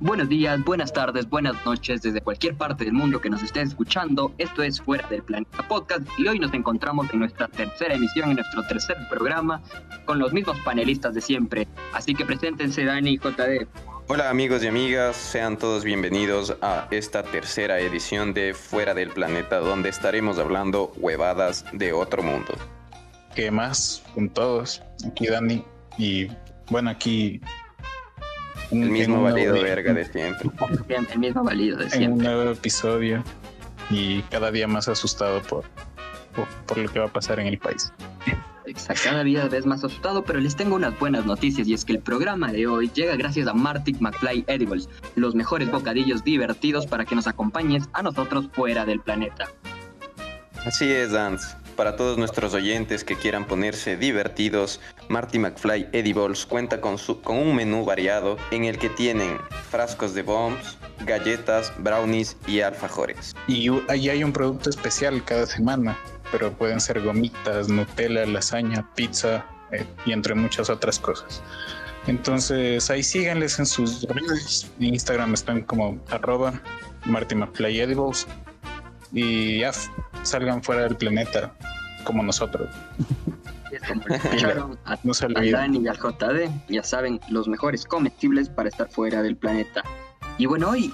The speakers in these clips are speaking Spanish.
Buenos días, buenas tardes, buenas noches desde cualquier parte del mundo que nos esté escuchando. Esto es Fuera del Planeta Podcast y hoy nos encontramos en nuestra tercera emisión, en nuestro tercer programa, con los mismos panelistas de siempre. Así que preséntense Dani y JD. Hola amigos y amigas, sean todos bienvenidos a esta tercera edición de Fuera del Planeta, donde estaremos hablando huevadas de otro mundo. ¿Qué más con todos? Aquí Dani y bueno, aquí el mismo válido verga de siempre. El mismo válido de siempre. un nuevo episodio y cada día más asustado por, por, lo que va a pasar en el país. Exacto, cada día vez más asustado, pero les tengo unas buenas noticias y es que el programa de hoy llega gracias a Martic McFly Edibles, los mejores bocadillos divertidos para que nos acompañes a nosotros fuera del planeta. Así es, Dance para todos nuestros oyentes que quieran ponerse divertidos, Marty McFly Edibles cuenta con, un menú variado en el que tienen frascos de bombs, galletas, brownies y alfajores. Y ahí hay un producto especial cada semana, pero pueden ser gomitas, Nutella, lasaña, pizza eh, y entre muchas otras cosas. Entonces ahí síganles en sus redes. En Instagram están como arroba Marty McFly Edibles y ya salgan fuera del planeta como nosotros. como escucharon a, Dani y al JD, ya saben, los mejores comestibles para estar fuera del planeta. Y bueno, hoy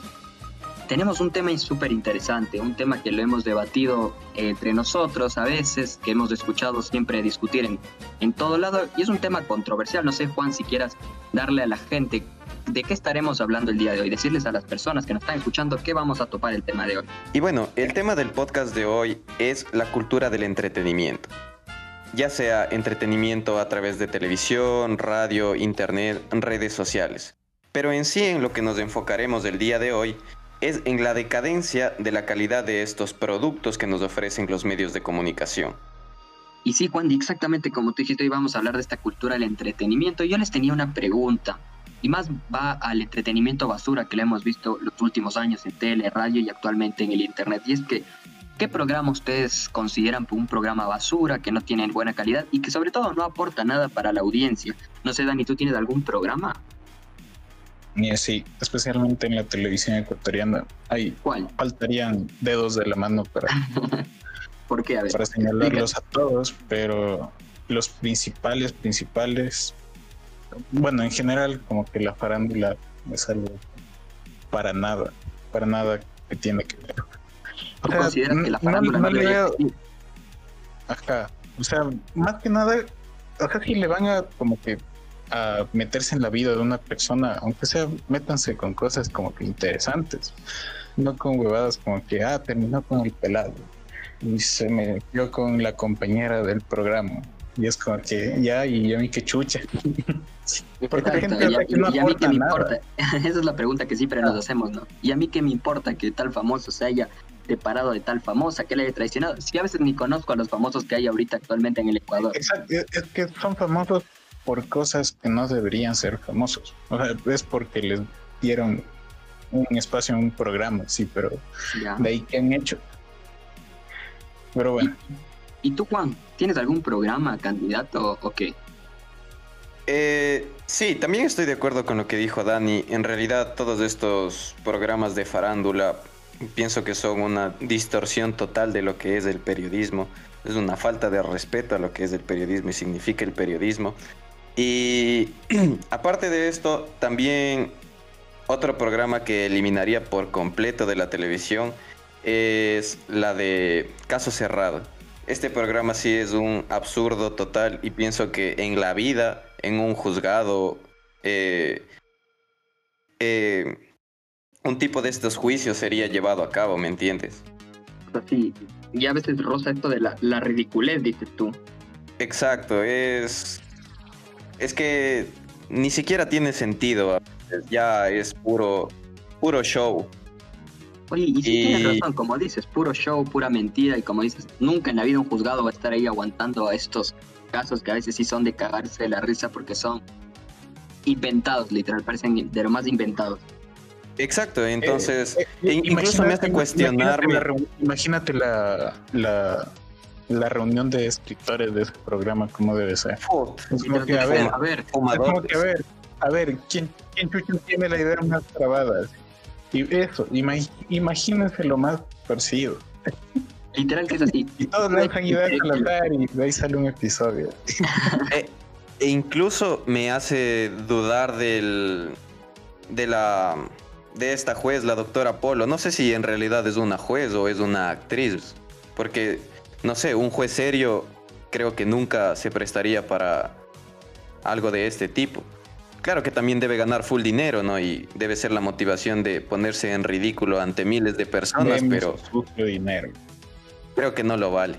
tenemos un tema súper interesante, un tema que lo hemos debatido entre nosotros a veces, que hemos escuchado siempre discutir en, en todo lado, y es un tema controversial. No sé, Juan, si quieras darle a la gente de qué estaremos hablando el día de hoy, decirles a las personas que nos están escuchando qué vamos a topar el tema de hoy. Y bueno, el tema del podcast de hoy es la cultura del entretenimiento. Ya sea entretenimiento a través de televisión, radio, internet, redes sociales. Pero en sí en lo que nos enfocaremos el día de hoy es en la decadencia de la calidad de estos productos que nos ofrecen los medios de comunicación. Y sí, Juan, exactamente como tú dijiste, hoy vamos a hablar de esta cultura del entretenimiento. Yo les tenía una pregunta y más va al entretenimiento basura que le hemos visto los últimos años en tele, radio y actualmente en el internet. Y es que, ¿qué programa ustedes consideran un programa basura, que no tiene buena calidad y que sobre todo no aporta nada para la audiencia? No sé, Dani, ¿tú tienes algún programa? Ni así, especialmente en la televisión ecuatoriana. Hay, ¿Cuál? Faltarían dedos de la mano para, ¿Por qué? A ver, para señalarlos a todos, pero los principales, principales bueno, en general, como que la farándula es algo para nada, para nada que tiene que ver. O sea, que la farándula no, no, Ajá, o sea, más que nada, o sea, si le van a como que a meterse en la vida de una persona, aunque sea, métanse con cosas como que interesantes, no con huevadas como que, ah, terminó con el pelado y se metió con la compañera del programa. Y es como que ya, y a mí que chucha. Porque la gente y, que no y a mí que me importa. Esa es la pregunta que siempre nos ah. hacemos, ¿no? Y a mí que me importa que tal famoso se haya separado de tal famosa, que le haya traicionado. Si a veces ni conozco a los famosos que hay ahorita actualmente en el Ecuador. Exacto, es que son famosos por cosas que no deberían ser famosos. O sea, es porque les dieron un espacio en un programa, sí, pero de ahí que han hecho. Pero bueno. ¿Y tú, Juan, tienes algún programa, candidato o qué? Eh, sí, también estoy de acuerdo con lo que dijo Dani. En realidad, todos estos programas de farándula pienso que son una distorsión total de lo que es el periodismo. Es una falta de respeto a lo que es el periodismo y significa el periodismo. Y aparte de esto, también otro programa que eliminaría por completo de la televisión es la de Caso Cerrado. Este programa sí es un absurdo total y pienso que en la vida, en un juzgado, eh, eh, un tipo de estos juicios sería llevado a cabo, ¿me entiendes? Sí, y a veces rosa esto de la, la ridiculez, dices tú. Exacto, es... Es que ni siquiera tiene sentido, ya es puro, puro show. Oye, y si tienes razón, como dices, puro show, pura mentira, y como dices, nunca en la vida un juzgado va a estar ahí aguantando a estos casos que a veces sí son de cagarse de la risa porque son inventados, literal, parecen de lo más inventados. Exacto, entonces, eh, eh, incluso me hace cuestionar. Imagínate, la, la, la, reunión de escritores de ese programa, cómo debe ser. a ver, a ver, a ver, a ver, ¿quién, quién tiene la idea más trabada? Y eso, imagínense lo más torcido. Literal que es así. Y todos dejan ideas al y de ahí sale un episodio. Eh, e incluso me hace dudar del de la de esta juez, la doctora Polo. No sé si en realidad es una juez o es una actriz, porque no sé, un juez serio creo que nunca se prestaría para algo de este tipo. Claro que también debe ganar full dinero, ¿no? Y debe ser la motivación de ponerse en ridículo ante miles de personas, pero dinero. creo que no lo vale.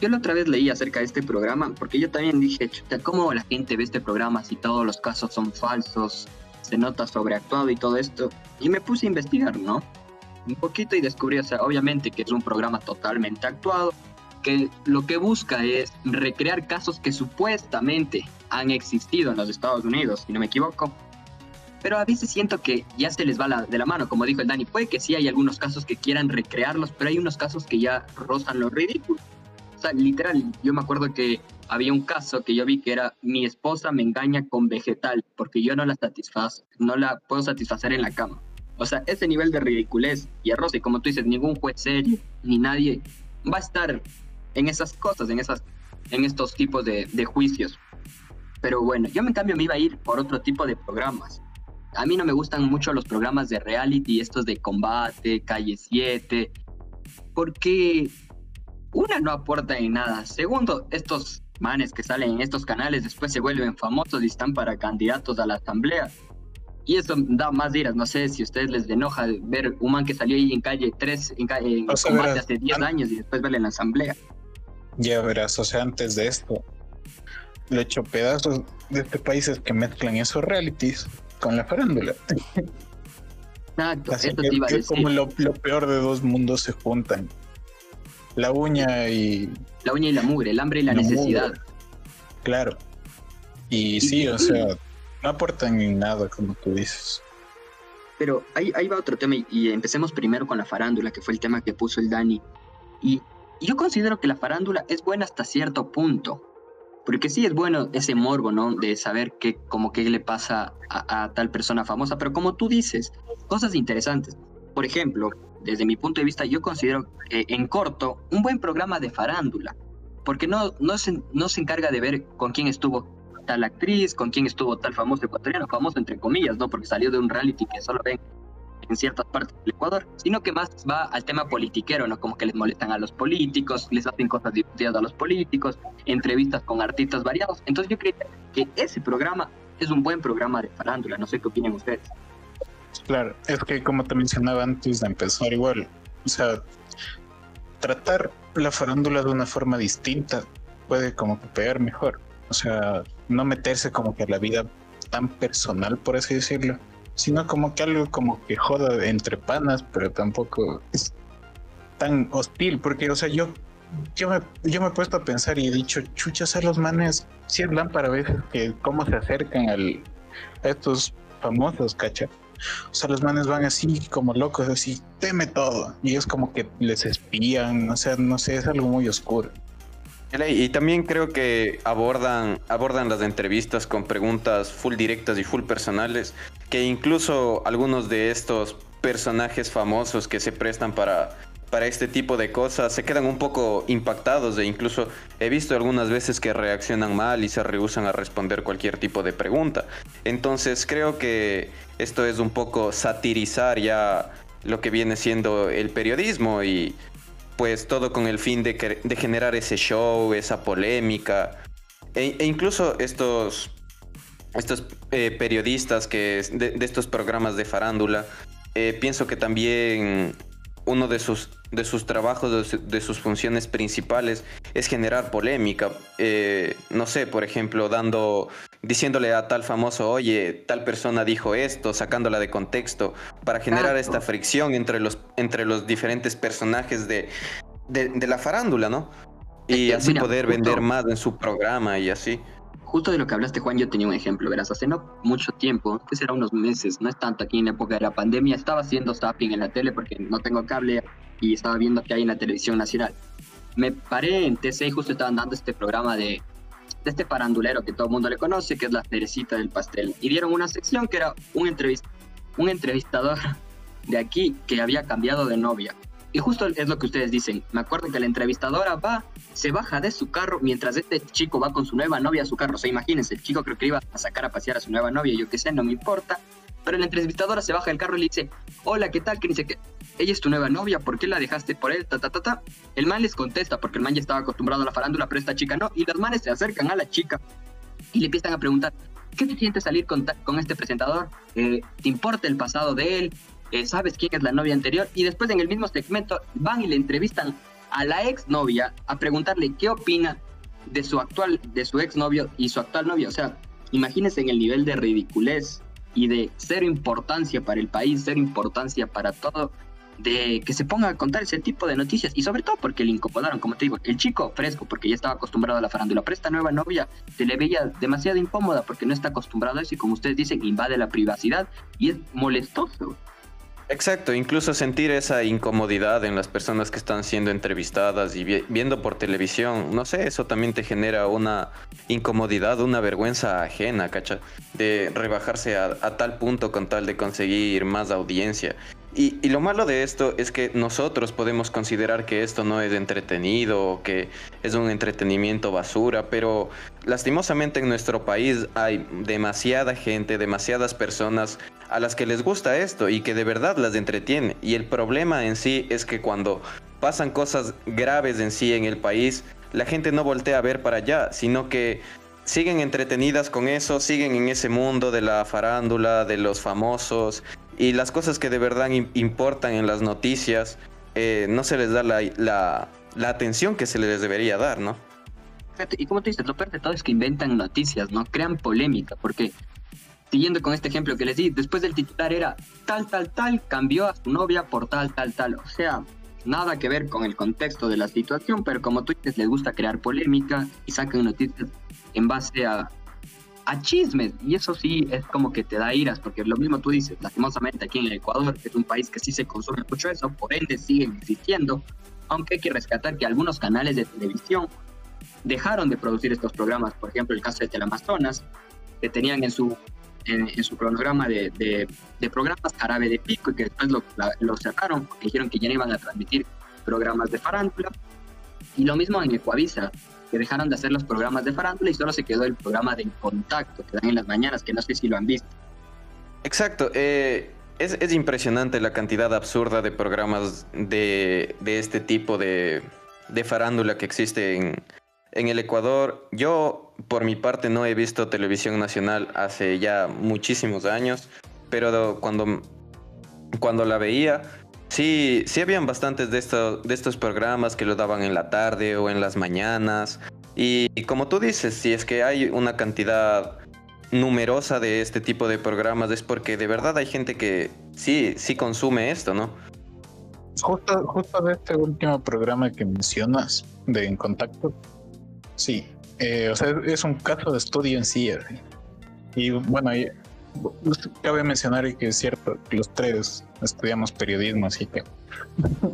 Yo la otra vez leí acerca de este programa, porque yo también dije, chuta, ¿cómo la gente ve este programa si todos los casos son falsos? Se nota sobreactuado y todo esto. Y me puse a investigar, ¿no? Un poquito y descubrí, o sea, obviamente que es un programa totalmente actuado, que lo que busca es recrear casos que supuestamente han existido en los Estados Unidos, si no me equivoco. Pero a veces siento que ya se les va de la mano, como dijo el Dani. Puede que sí hay algunos casos que quieran recrearlos, pero hay unos casos que ya rozan lo ridículo. O sea, literal, yo me acuerdo que había un caso que yo vi que era mi esposa me engaña con vegetal porque yo no la satisfaz, no la puedo satisfacer en la cama. O sea, ese nivel de ridiculez y arroz, y como tú dices, ningún juez serio ni nadie va a estar en esas cosas, en, esas, en estos tipos de, de juicios. Pero bueno, yo en cambio me iba a ir por otro tipo de programas. A mí no me gustan mucho los programas de reality, estos de combate, calle 7, porque una no aporta en nada. Segundo, estos manes que salen en estos canales después se vuelven famosos y están para candidatos a la asamblea. Y eso da más iras. No sé si a ustedes les enoja ver un man que salió ahí en calle 3, en, combate hace 10 años y después verle en la asamblea. Ya verás, o sea, antes de esto, le hecho pedazos de este países que mezclan esos realities con la farándula. Exacto, Así que, iba a decir. como lo, peor de dos mundos se juntan. La uña y. La uña y la mugre, el hambre y la, necesidad. Claro. Y, sí, o sea, no aportan en nada, como tú dices. Pero ahí, ahí va otro tema, y empecemos primero con la farándula, que fue el tema que puso el Dani. Y yo considero que la farándula es buena hasta cierto punto. Porque sí es bueno ese morbo, ¿no? De saber qué, como qué le pasa a, tal persona famosa, pero como tú dices, cosas interesantes. Por ejemplo, desde mi punto de vista, yo considero en corto un buen programa de farándula, porque no, no, se, no se encarga de ver con quién estuvo tal actriz, con quién estuvo tal famoso ecuatoriano, famoso entre comillas, ¿no? Porque salió de un reality que solo ven en ciertas partes del Ecuador, sino que más va al tema politiquero, ¿no? Como que les molestan a los políticos, les hacen cosas divertidas a los políticos, entrevistas con artistas variados. Entonces yo creo que ese programa es un buen programa de farándula, no sé qué opinan ustedes. Claro, es que como te mencionaba antes de empezar igual, o sea, tratar la farándula de una forma distinta puede como que pegar mejor. O sea, no meterse como que a la vida tan personal, por así decirlo, sino como que algo como que joda entre panas, pero tampoco es tan hostil, porque, o sea, yo, yo, me, yo me he puesto a pensar y he dicho, chuchas a los manes, si hablan para veces que cómo se acercan al, a estos famosos, cacha. O sea, los manes van así como locos, así, teme todo. Y es como que les espían, o sea, no sé, es algo muy oscuro. Y también creo que abordan, abordan las entrevistas con preguntas full directas y full personales, que incluso algunos de estos personajes famosos que se prestan para, para este tipo de cosas se quedan un poco impactados e incluso he visto algunas veces que reaccionan mal y se rehusan a responder cualquier tipo de pregunta. Entonces creo que esto es un poco satirizar ya lo que viene siendo el periodismo y pues todo con el fin de, generar ese show, esa polémica. E, e incluso estos, estos eh, periodistas que de, estos programas de farándula, eh, pienso que también uno de sus, de sus trabajos, de, sus funciones principales es generar polémica. Eh, no sé, por ejemplo, dando, diciéndole a tal famoso, oye, tal persona dijo esto, sacándola de contexto, para generar esta fricción entre los, entre los diferentes personajes de, de, la farándula, ¿no? Y así poder vender más en su programa y así. Justo de lo que hablaste, Juan, yo tenía un ejemplo, verás, hace no mucho tiempo, que será unos meses, no es tanto aquí en la época de la pandemia, estaba haciendo zapping en la tele porque no tengo cable y estaba viendo que hay en la televisión nacional. Me paré en TC y justo estaban dando este programa de de este parandulero que todo el mundo le conoce, que es la cerecita del pastel. Y dieron una sección que era un, entrevist un entrevistador de aquí que había cambiado de novia. Y justo es lo que ustedes dicen. Me acuerdo que la entrevistadora va, se baja de su carro mientras este chico va con su nueva novia a su carro. O sea, imagínense, el chico creo que iba a sacar a pasear a su nueva novia, yo qué sé, no me importa. Pero la entrevistadora se baja del carro y le dice, hola, ¿qué tal? Que dice que ella es tu nueva novia, ¿por qué la dejaste por él? El man les contesta, porque el man ya estaba acostumbrado a la farándula, pero esta chica no. Y los manes se acercan a la chica y le empiezan a preguntar, ¿qué te siente salir con, con este presentador? Eh, ¿Te importa el pasado de él? Eh, ¿Sabes quién es la novia anterior? Y después en el mismo segmento van y le entrevistan a la ex novia a preguntarle qué opina de su actual, de su ex novio y su actual novia. O sea, imagínense en el nivel de ridiculez y de cero importancia para el país, cero importancia para todo, de que se ponga a contar ese tipo de noticias y sobre todo porque le incomodaron, como te digo, el chico fresco porque ya estaba acostumbrado a la farándula, pero esta nueva novia se le veía demasiado incómoda porque no está acostumbrado a eso y como ustedes dicen, invade la privacidad y es molestoso. Exacto, incluso sentir esa incomodidad en las personas que están siendo entrevistadas y viendo por televisión, no sé, eso también te genera una incomodidad, una vergüenza ajena, ¿cacha? De rebajarse a, a tal punto con tal de conseguir más audiencia. Y, lo malo de esto es que nosotros podemos considerar que esto no es entretenido que es un entretenimiento basura, pero lastimosamente en nuestro país hay demasiada gente, demasiadas personas a las que les gusta esto y que de verdad las entretiene. Y el problema en sí es que cuando pasan cosas graves en sí en el país, la gente no voltea a ver para allá, sino que siguen entretenidas con eso, siguen en ese mundo de la farándula, de los famosos y las cosas que de verdad importan en las noticias, eh, no se les da la, la, atención que se les debería dar, ¿no? Y como tú dices, lo peor de todo es que inventan noticias, ¿no? Crean polémica, porque siguiendo con este ejemplo que les di, después del titular era tal, tal, tal, cambió a su novia por tal, tal, tal. O sea, nada que ver con el contexto de la situación, pero como tú dices, les gusta crear polémica y sacan noticias en base a, a chismes. Y eso sí es como que te da iras, porque lo mismo tú dices, lastimosamente aquí en el Ecuador, que es un país que sí se consume mucho eso, por ende siguen existiendo, aunque hay que rescatar que algunos canales de televisión dejaron de producir estos programas, por ejemplo el caso de Teleamazonas, que tenían en su en, su cronograma de, de, programas Jarabe de Pico y que después lo, lo cerraron porque dijeron que ya no iban a transmitir programas de farándula. Y lo mismo en Ecuavisa, que dejaron de hacer los programas de farándula y solo se quedó el programa de Contacto que dan en las mañanas, que no sé si lo han visto. Exacto, eh, es, es, impresionante la cantidad absurda de programas de, de este tipo de, de, farándula que existe en, en el Ecuador. Yo, por mi parte, no he visto televisión nacional hace ya muchísimos años, pero cuando, cuando la veía, Sí, sí habían bastantes de estos, de estos programas que lo daban en la tarde o en las mañanas. Y, como tú dices, si es que hay una cantidad numerosa de este tipo de programas es porque de verdad hay gente que sí, sí consume esto, ¿no? Justo, justo de este último programa que mencionas de En Contacto, sí, eh, o sea, es un caso de estudio en sí. Eh. Y bueno, cabe mencionar que es cierto, los tres estudiamos periodismo, así que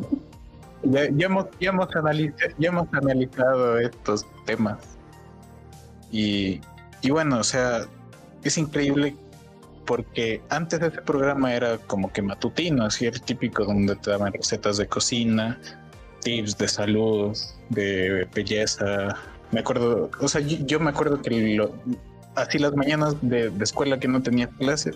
ya, hemos, ya, hemos analizado, ya hemos analizado estos temas. Y, y bueno, o sea, es increíble porque antes de ese programa era como que matutino, así el típico donde te daban recetas de cocina, tips de salud, de belleza. Me acuerdo, o sea, yo, me acuerdo que lo, así las mañanas de, escuela que no tenías clases,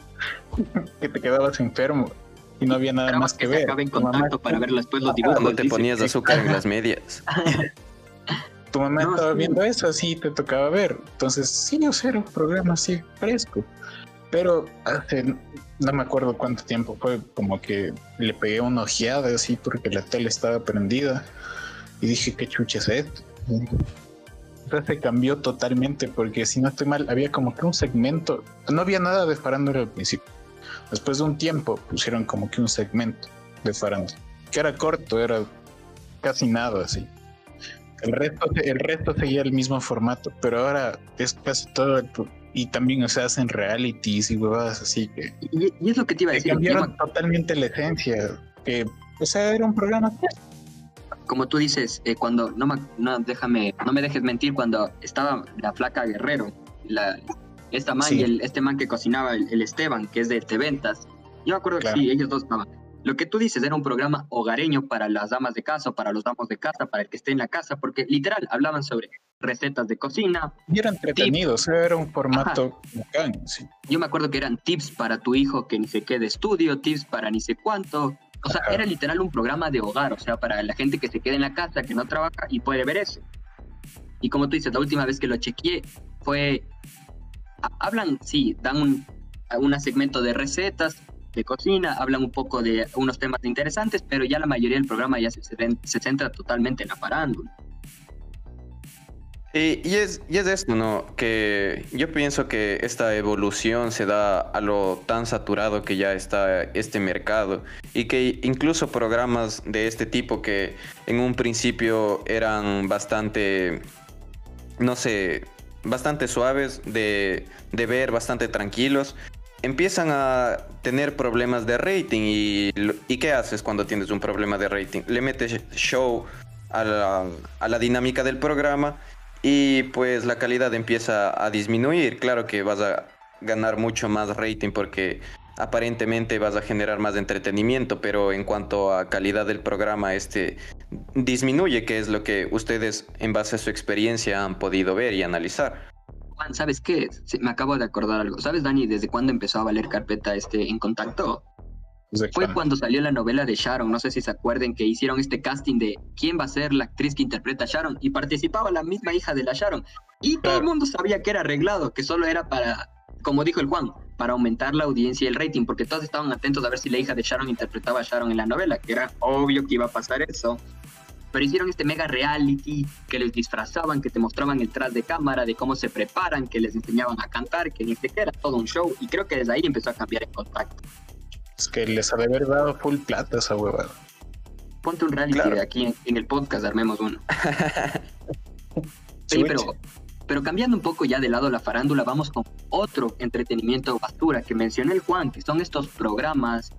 que te quedabas enfermo y no había nada más que, ver. en contacto para ver después los dibujos. Cuando te ponías azúcar en las medias. tu mamá estaba viendo eso, así te tocaba ver. Entonces, sí, yo sé, un programa así fresco. Pero hace, no me acuerdo cuánto tiempo fue, como que le pegué una ojeada así porque la tele estaba prendida y dije, ¿qué chucha es esto? Se cambió totalmente porque si no estoy mal, había como que un segmento, no había nada de farándula al principio. Después de un tiempo pusieron como que un segmento de farándula, que era corto, era casi nada así. El resto, el resto seguía el mismo formato, pero ahora es casi todo y también se hacen realities y huevadas así que y, es lo que te iba a decir cambiaron totalmente la esencia que o sea era un programa como tú dices, eh, cuando, no me, no, déjame, no me dejes mentir, cuando estaba la flaca Guerrero, la, esta man y el, este man que cocinaba, el, Esteban, que es de Ventas, yo me acuerdo que sí, ellos dos estaban. Lo que tú dices era un programa hogareño para las damas de casa, para los damos de casa, para el que esté en la casa, porque literal hablaban sobre recetas de cocina. Y era entretenido, o sea, era un formato bacán, sí. Yo me acuerdo que eran tips para tu hijo que ni se quede estudio, tips para ni sé cuánto. O sea, era literal un programa de hogar, o sea, para la gente que se quede en la casa, que no trabaja y puede ver eso. Y como tú dices, la última vez que lo chequeé fue... Hablan, sí, dan un, un segmento de recetas, de cocina, hablan un poco de unos temas interesantes, pero ya la mayoría del programa ya se, se centra totalmente en la farándula. Y, es, y es esto, ¿no? Que yo pienso que esta evolución se da a lo tan saturado que ya está este mercado y que incluso programas de este tipo que en un principio eran bastante, no sé, bastante suaves de, de ver, bastante tranquilos, empiezan a tener problemas de rating y, y, ¿qué haces cuando tienes un problema de rating? Le metes show a la, a la, dinámica del programa y pues la calidad empieza a disminuir. Claro que vas a ganar mucho más rating porque aparentemente vas a generar más entretenimiento, pero en cuanto a calidad del programa, este disminuye, que es lo que ustedes en base a su experiencia han podido ver y analizar. ¿sabes qué? me acabo de acordar algo. ¿Sabes, Dani, desde cuándo empezó a valer carpeta este en contacto? Fue cuando salió la novela de Sharon, no sé si se acuerden que hicieron este casting de quién va a ser la actriz que interpreta a Sharon y participaba la misma hija de la Sharon. Y todo el mundo sabía que era arreglado, que solo era para, como dijo el Juan, para aumentar la audiencia y el rating, porque todos estaban atentos a ver si la hija de Sharon interpretaba a Sharon en la novela, que era obvio que iba a pasar eso pero hicieron este mega reality que les disfrazaban, que te mostraban el tras de cámara de cómo se preparan, que les enseñaban a cantar, que ni siquiera era todo un show. Y creo que desde ahí empezó a cambiar el contacto. Es que les ha de haber dado full plata esa huevada. Ponte un reality de aquí en, el podcast, armemos uno. sí, pero, pero cambiando un poco ya de lado la farándula, vamos con otro entretenimiento basura que mencioné el Juan, que son estos programas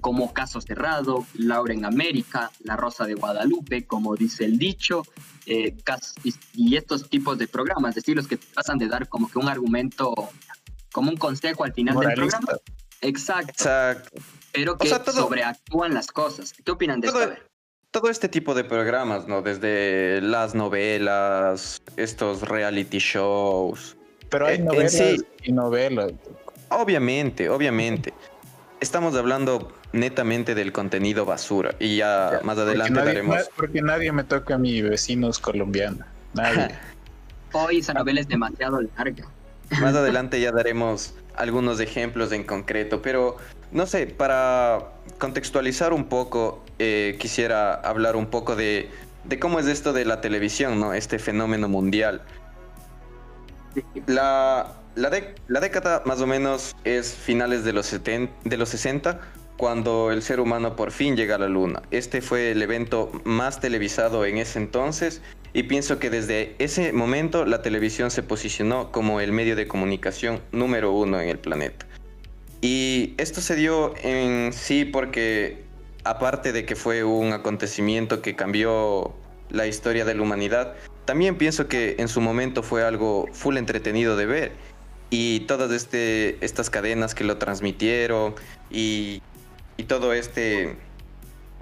como Caso Cerrado, Laura en América, La Rosa de Guadalupe, como dice el dicho, eh, y estos tipos de programas, de los que pasan de dar como que un argumento, como un consejo al final del programa. Exacto. Exacto. Pero que sobreactúan las cosas. ¿Qué opinan de esto? todo este tipo de programas, ¿no? Desde las novelas, estos reality shows. Pero hay eh, novelas y novelas. Obviamente, obviamente. Estamos hablando netamente del contenido basura. Y ya, más adelante daremos. porque nadie me toca a mi vecinos colombianos. Nadie. Hoy esa novela es demasiado larga. Más adelante ya daremos algunos ejemplos en concreto, pero no sé, para contextualizar un poco, eh, quisiera hablar un poco de, de, cómo es esto de la televisión, ¿no? Este fenómeno mundial. La, la, década más o menos es finales de los, de los 60, cuando el ser humano por fin llega a la luna. Este fue el evento más televisado en ese entonces y pienso que desde ese momento la televisión se posicionó como el medio de comunicación número uno en el planeta. Y esto se dio en sí porque aparte de que fue un acontecimiento que cambió la historia de la humanidad, también pienso que en su momento fue algo full entretenido de ver. Y todas este, estas cadenas que lo transmitieron y y todo este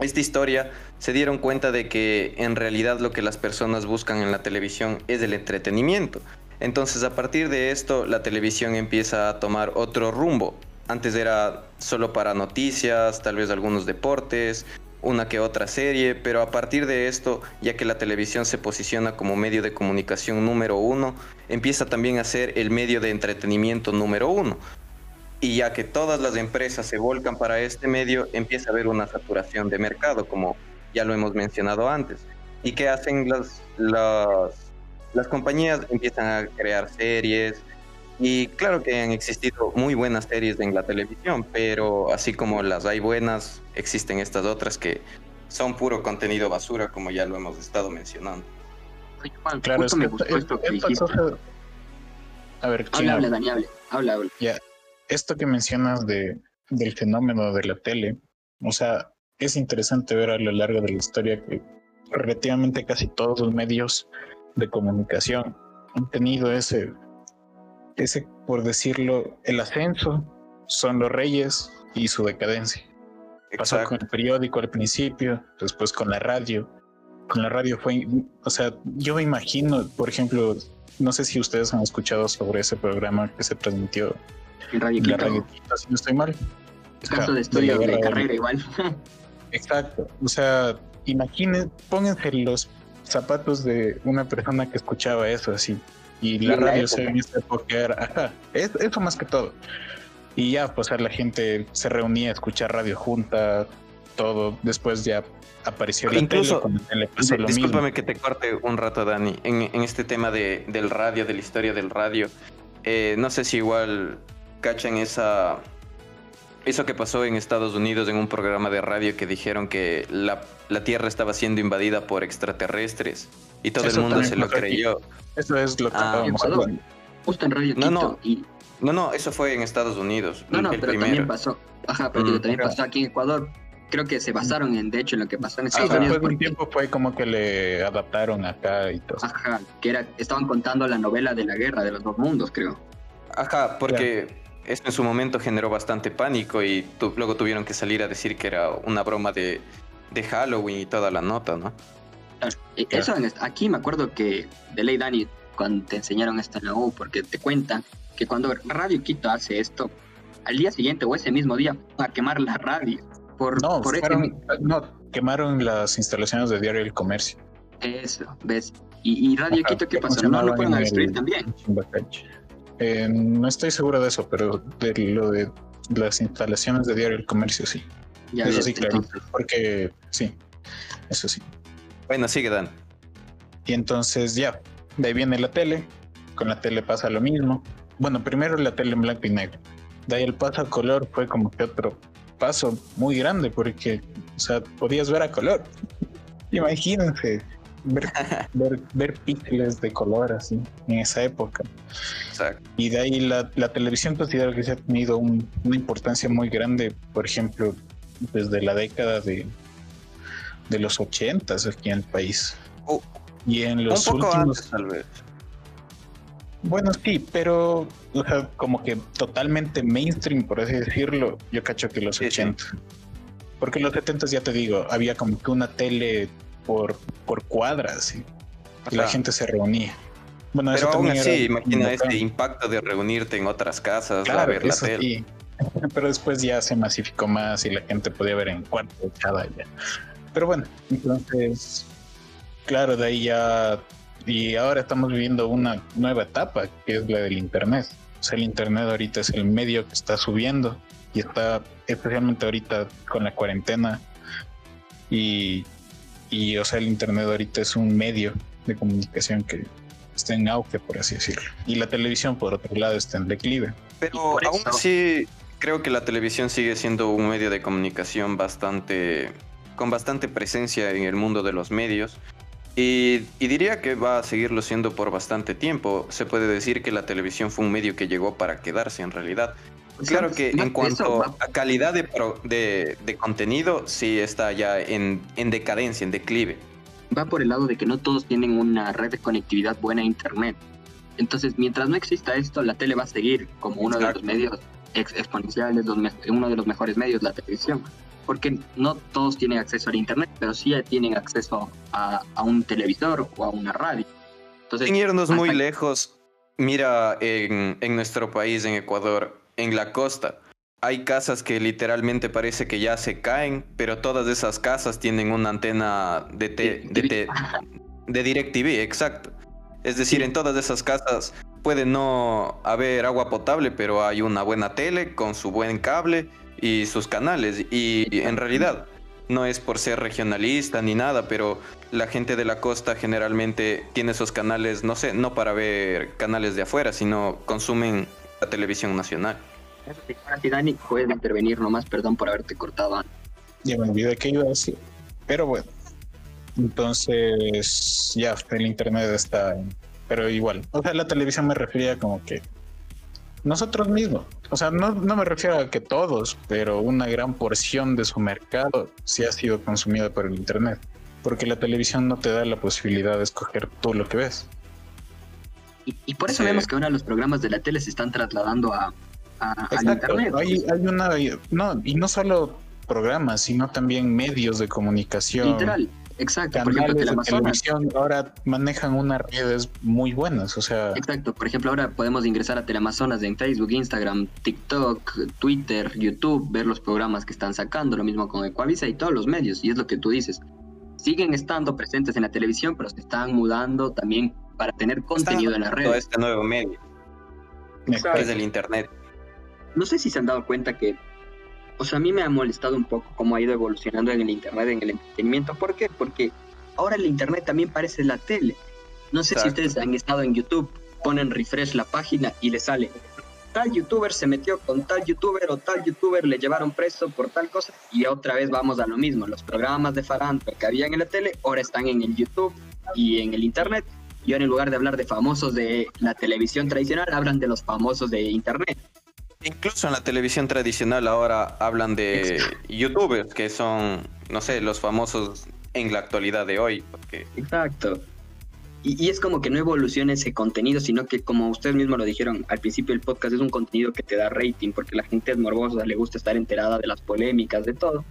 esta historia se dieron cuenta de que en realidad lo que las personas buscan en la televisión es el entretenimiento. Entonces a partir de esto la televisión empieza a tomar otro rumbo. Antes era solo para noticias, tal vez algunos deportes, una que otra serie, pero a partir de esto, ya que la televisión se posiciona como medio de comunicación número uno, empieza también a ser el medio de entretenimiento número uno. Y ya que todas las empresas se volcan para este medio, empieza a haber una saturación de mercado, como ya lo hemos mencionado antes. ¿Y qué hacen las, las, las compañías? Empiezan a crear series. Y claro que han existido muy buenas series en la televisión, pero así como las hay buenas, existen estas otras que son puro contenido basura, como ya lo hemos estado mencionando. claro, es que, me gustó esto que A ver, habla, habla, Dani, habla, habla, habla esto que mencionas de, del fenómeno de la tele, o sea, es interesante ver a lo largo de la historia que relativamente casi todos los medios de comunicación han tenido ese, ese, por decirlo, el ascenso son los reyes y su decadencia. Pasó con el periódico al principio, después con la radio. Con la radio fue, o sea, yo me imagino, por ejemplo, no sé si ustedes han escuchado sobre ese programa que se transmitió Radio La radio si no estoy mal. Caso de estudio de, carrera igual. Exacto. O sea, imaginen, pónganse los zapatos de una persona que escuchaba eso así. Y la radio se en esa época era, ajá, eso más que todo. Y ya, pues la gente se reunía a escuchar radio junta, todo. Después ya apareció la Incluso, tele, discúlpame que te corte un rato, Dani, en, este tema de, del radio, de la historia del radio. Eh, no sé si igual cachan esa eso que pasó en Estados Unidos en un programa de radio que dijeron que la, la Tierra estaba siendo invadida por extraterrestres y todo el mundo se lo creyó. Eso es lo que ah, Justo en Radio no, no. no, no, eso fue en Estados Unidos. No, no, pero también pasó. Ajá, pero mm. también pasó aquí en Ecuador. Creo que se basaron en, de hecho, en lo que pasó en Estados Unidos. Después de un tiempo fue como que le adaptaron acá y todo. Ajá, que era, estaban contando la novela de la guerra de los dos mundos, creo. Ajá, porque eso en su momento generó bastante pánico y luego tuvieron que salir a decir que era una broma de, Halloween y toda la nota, ¿no? Eso aquí me acuerdo que de ley Dani, cuando te enseñaron esto en la U, porque te cuentan que cuando Radio Quito hace esto, al día siguiente o ese mismo día a quemar la radio. Por, no, no, quemaron las instalaciones de Diario El Comercio. Eso, ¿ves? ¿Y, Radio Quito qué pasó? ¿No lo fueron a destruir también? Eh, no estoy seguro de eso, pero de lo de las instalaciones de Diario El Comercio sí. eso sí, claro. Porque sí, eso sí. Bueno, sigue Dan. Y entonces ya, de ahí viene la tele. Con la tele pasa lo mismo. Bueno, primero la tele en blanco y negro. De ahí el paso a color fue como que otro paso muy grande porque, o sea, podías ver a color. Imagínense, ver, ver, píxeles de color así en esa época. Y de ahí la, televisión considero que se ha tenido una importancia muy grande, por ejemplo, desde la década de, de los ochentas aquí en el país. Oh, y en los últimos. tal vez. Bueno, sí, pero como que totalmente mainstream, por así decirlo, yo cacho que los 80. Porque en los 70 ya te digo, había como que una tele por, por cuadras y, la gente se reunía. Bueno, Pero aún así, imagina este impacto de reunirte en otras casas a ver la tele. Pero después ya se masificó más y la gente podía ver en cuarto echada ya. Pero bueno, entonces, claro, de ahí ya. Y ahora estamos viviendo una nueva etapa que es la del Internet. O sea, el Internet ahorita es el medio que está subiendo y está especialmente ahorita con la cuarentena y y, o sea, el Internet ahorita es un medio de comunicación que está en auge, por así decirlo. Y la televisión, por otro lado, está en declive. Pero aún así, creo que la televisión sigue siendo un medio de comunicación bastante con bastante presencia en el mundo de los medios. Y, y, diría que va a seguirlo siendo por bastante tiempo. Se puede decir que la televisión fue un medio que llegó para quedarse en realidad. Claro que en cuanto a calidad de, de, contenido, sí está ya en, en, decadencia, en declive. Va por el lado de que no todos tienen una red de conectividad buena a Internet. Entonces, mientras no exista esto, la tele va a seguir como uno de los medios exponenciales, uno de los mejores medios, la televisión. Porque no todos tienen acceso al Internet, pero sí tienen acceso a, a un televisor o a una radio. Entonces, Sin irnos muy lejos, mira en, en nuestro país, en Ecuador, en la costa. Hay casas que literalmente parece que ya se caen, pero todas esas casas tienen una antena de, de, de DirecTV, exacto. Es decir, en todas esas casas puede no haber agua potable, pero hay una buena tele con su buen cable y sus canales. Y en realidad no es por ser regionalista ni nada, pero la gente de la costa generalmente tiene esos canales, no sé, no para ver canales de afuera, sino consumen la televisión nacional. Eso sí, ahora sí, Dani, puedes intervenir nomás, perdón por haberte cortado. Ya me olvidé que iba a decir, pero bueno. Entonces, ya, el internet está, pero igual. O sea, la televisión me refería como que nosotros mismos. O sea, no, no me refiero a que todos, pero una gran porción de su mercado sí ha sido consumida por el internet. porque la televisión no te da la posibilidad de escoger todo lo que ves. Y, por eso vemos que ahora los programas de la tele se están trasladando a, a internet. Hay, hay una, no, y no solo programas, sino también medios de comunicación. Literal, exacto. por ejemplo, televisión ahora manejan unas redes muy buenas, o sea. Exacto. Por ejemplo, ahora podemos ingresar a Teleamazonas en Facebook, Instagram, TikTok, Twitter, YouTube, ver los programas que están sacando, lo mismo con Ecuavisa y todos los medios. Y es lo que tú dices. Siguen estando presentes en la televisión, pero se están mudando también para tener contenido en la red. este nuevo medio. Es del internet. No sé si se han dado cuenta que o sea, a mí me ha molestado un poco cómo ha ido evolucionando en el Internet, en el entretenimiento. ¿Por qué? Porque ahora el Internet también parece la tele. No sé si ustedes han estado en YouTube, ponen refresh la página y le sale tal youtuber se metió con tal youtuber o tal youtuber le llevaron preso por tal cosa y otra vez vamos a lo mismo. Los programas de farándula que habían en la tele ahora están en el YouTube y en el Internet. Y ahora en lugar de hablar de famosos de la televisión tradicional, hablan de los famosos de Internet. Incluso en la televisión tradicional ahora hablan de youtubers que son, no sé, los famosos en la actualidad de hoy. Exacto. Y, es como que no evoluciona ese contenido, sino que como ustedes mismos lo dijeron al principio del podcast, es un contenido que te da rating, porque la gente es morbosa, le gusta estar enterada de las polémicas, de todo.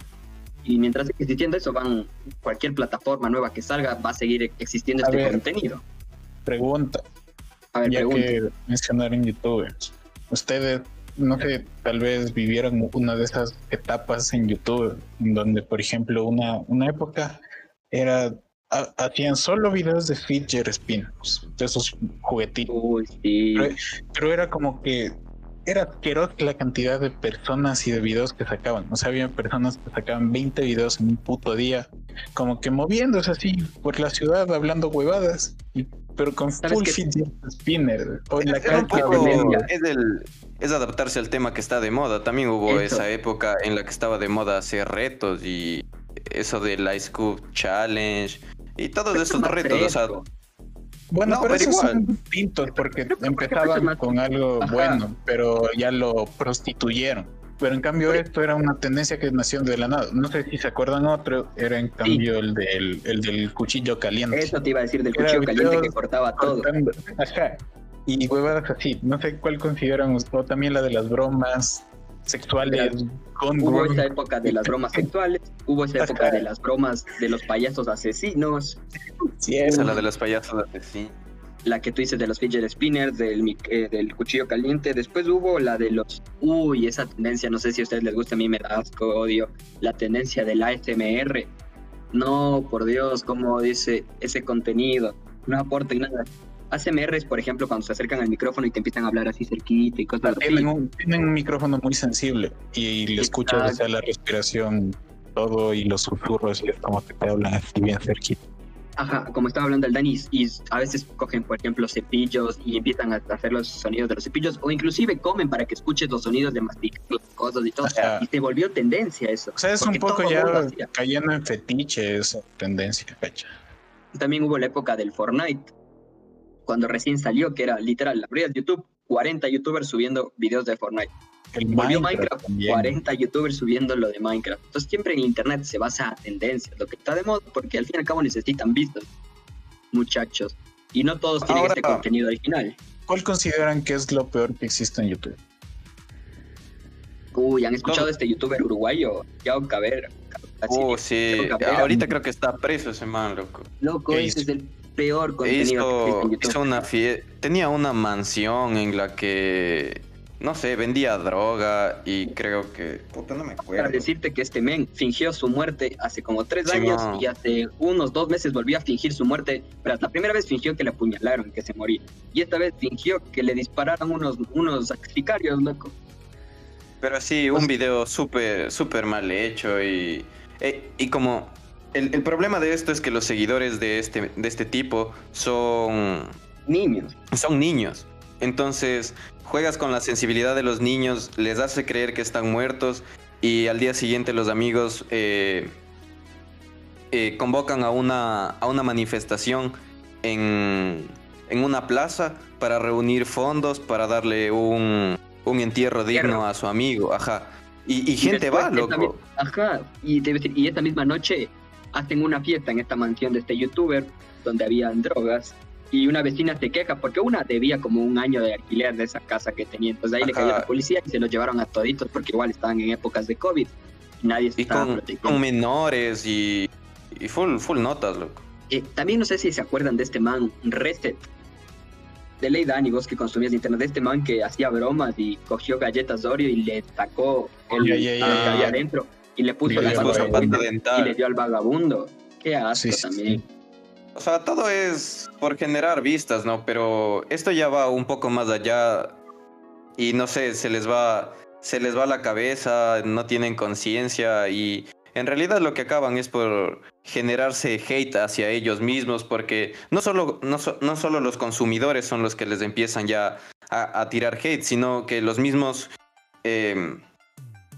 Y mientras existiendo eso, van cualquier plataforma nueva que salga, va a seguir existiendo este contenido. Pregunta. A ver, ya que mencionaron youtubers, ¿ustedes no sé, tal vez vivieron una de esas etapas en YouTube, donde, por ejemplo, una, una época era hacían solo videos de fidget spinners, de esos juguetitos. pero, era como que era asquerosa la cantidad de personas y de videos que sacaban. O sea, había personas que sacaban 20 videos en un puto día, como que moviéndose así por la ciudad, hablando huevadas, pero con full fidget spinner. O en la es, el, es adaptarse al tema que está de moda. También hubo esa época en la que estaba de moda hacer retos y eso del Ice Cube Challenge y todos esos retos. Bueno, pero, esos son distintos porque empezaban con algo bueno, pero ya lo prostituyeron. Pero en cambio esto era una tendencia que nació de la nada. No sé si se acuerdan otro, era en cambio el, del, el del cuchillo caliente. Eso te iba a decir del cuchillo caliente que cortaba todo. Ajá y huevadas así. No sé cuál consideran o también la de las bromas sexuales. hubo esa época de las bromas sexuales, hubo esa época de las bromas de los payasos asesinos. Sí, esa la de los payasos asesinos. La que tú dices de los fidget spinners, del, eh, del cuchillo caliente. Después hubo la de los. Uy, esa tendencia, no sé si a ustedes les gusta, a mí me da asco, odio. La tendencia del ASMR. No, por Dios, como dice ese contenido. No aporta nada. ASMRs, por ejemplo, cuando se acercan al micrófono y te empiezan a hablar así cerquita y cosas así. tienen un micrófono muy sensible y le escuchas la respiración todo y los susurros y es como que te hablan así bien cerquita. Ajá, como estaba hablando el Danis, y a veces cogen, por ejemplo, cepillos y empiezan a hacer los sonidos de los cepillos, o inclusive comen para que escuches los sonidos de masticar cosas y todo. y se volvió tendencia eso. O sea, es un poco ya cayendo en fetiche esa tendencia, fecha. También hubo la época del Fortnite, cuando recién salió, que era literal, abría YouTube, 40 youtubers subiendo videos de Fortnite. El Volvió Minecraft, 40 youtubers subiendo lo de Minecraft. Entonces siempre en internet se basa a tendencias, lo que está de moda, porque al fin y al cabo necesitan vistas, muchachos. Y no todos tienen este contenido original. ¿Cuál consideran que es lo peor que existe en YouTube? Uy, ¿han escuchado este youtuber uruguayo? Yao Caber. Oh, sí. Ahorita creo que está preso ese man, loco. Loco, ese es el peor contenido hizo, una tenía una mansión en la que no sé, vendía droga y creo que. Puta, no me acuerdo. Para decirte que este men fingió su muerte hace como tres años y hace unos dos meses volvió a fingir su muerte. Pero la primera vez fingió que le apuñalaron, que se moría. Y esta vez fingió que le dispararon unos, unos sacrificarios, loco. Pero sí, un pues video súper, súper mal hecho y. Eh, y como el, problema de esto es que los seguidores de este, de este tipo son... Niños. Son niños. Entonces, juegas con la sensibilidad de los niños, les hace creer que están muertos y al día siguiente los amigos eh, eh, convocan a una, a una manifestación en, en, una plaza para reunir fondos, para darle un, un entierro digno a su amigo. Ajá. Y, gente va, loco. ajá. Y, y esta misma noche hacen una fiesta en esta mansión de este youtuber donde habían drogas y una vecina se queja porque una debía como un año de alquiler de esa casa que tenía. Entonces ahí le cayó la policía y se los llevaron a toditos porque igual estaban en épocas de COVID. Y nadie se estaba con, con menores y, y, full, full notas, loco. Eh, también no sé si se acuerdan de este man, Reset. De ley Dani, vos que consumías internet, de este man que hacía bromas y cogió galletas Oreo y le sacó el que había adentro y le puso la pata dental y le dio al vagabundo. Qué asco también. O sea, todo es por generar vistas, ¿no? Pero esto ya va un poco más allá y no sé, se les va se les va la cabeza, no tienen conciencia y en realidad lo que acaban es por generarse hate hacia ellos mismos porque no solo, no, no solo los consumidores son los que les empiezan ya a, tirar hate, sino que los mismos em,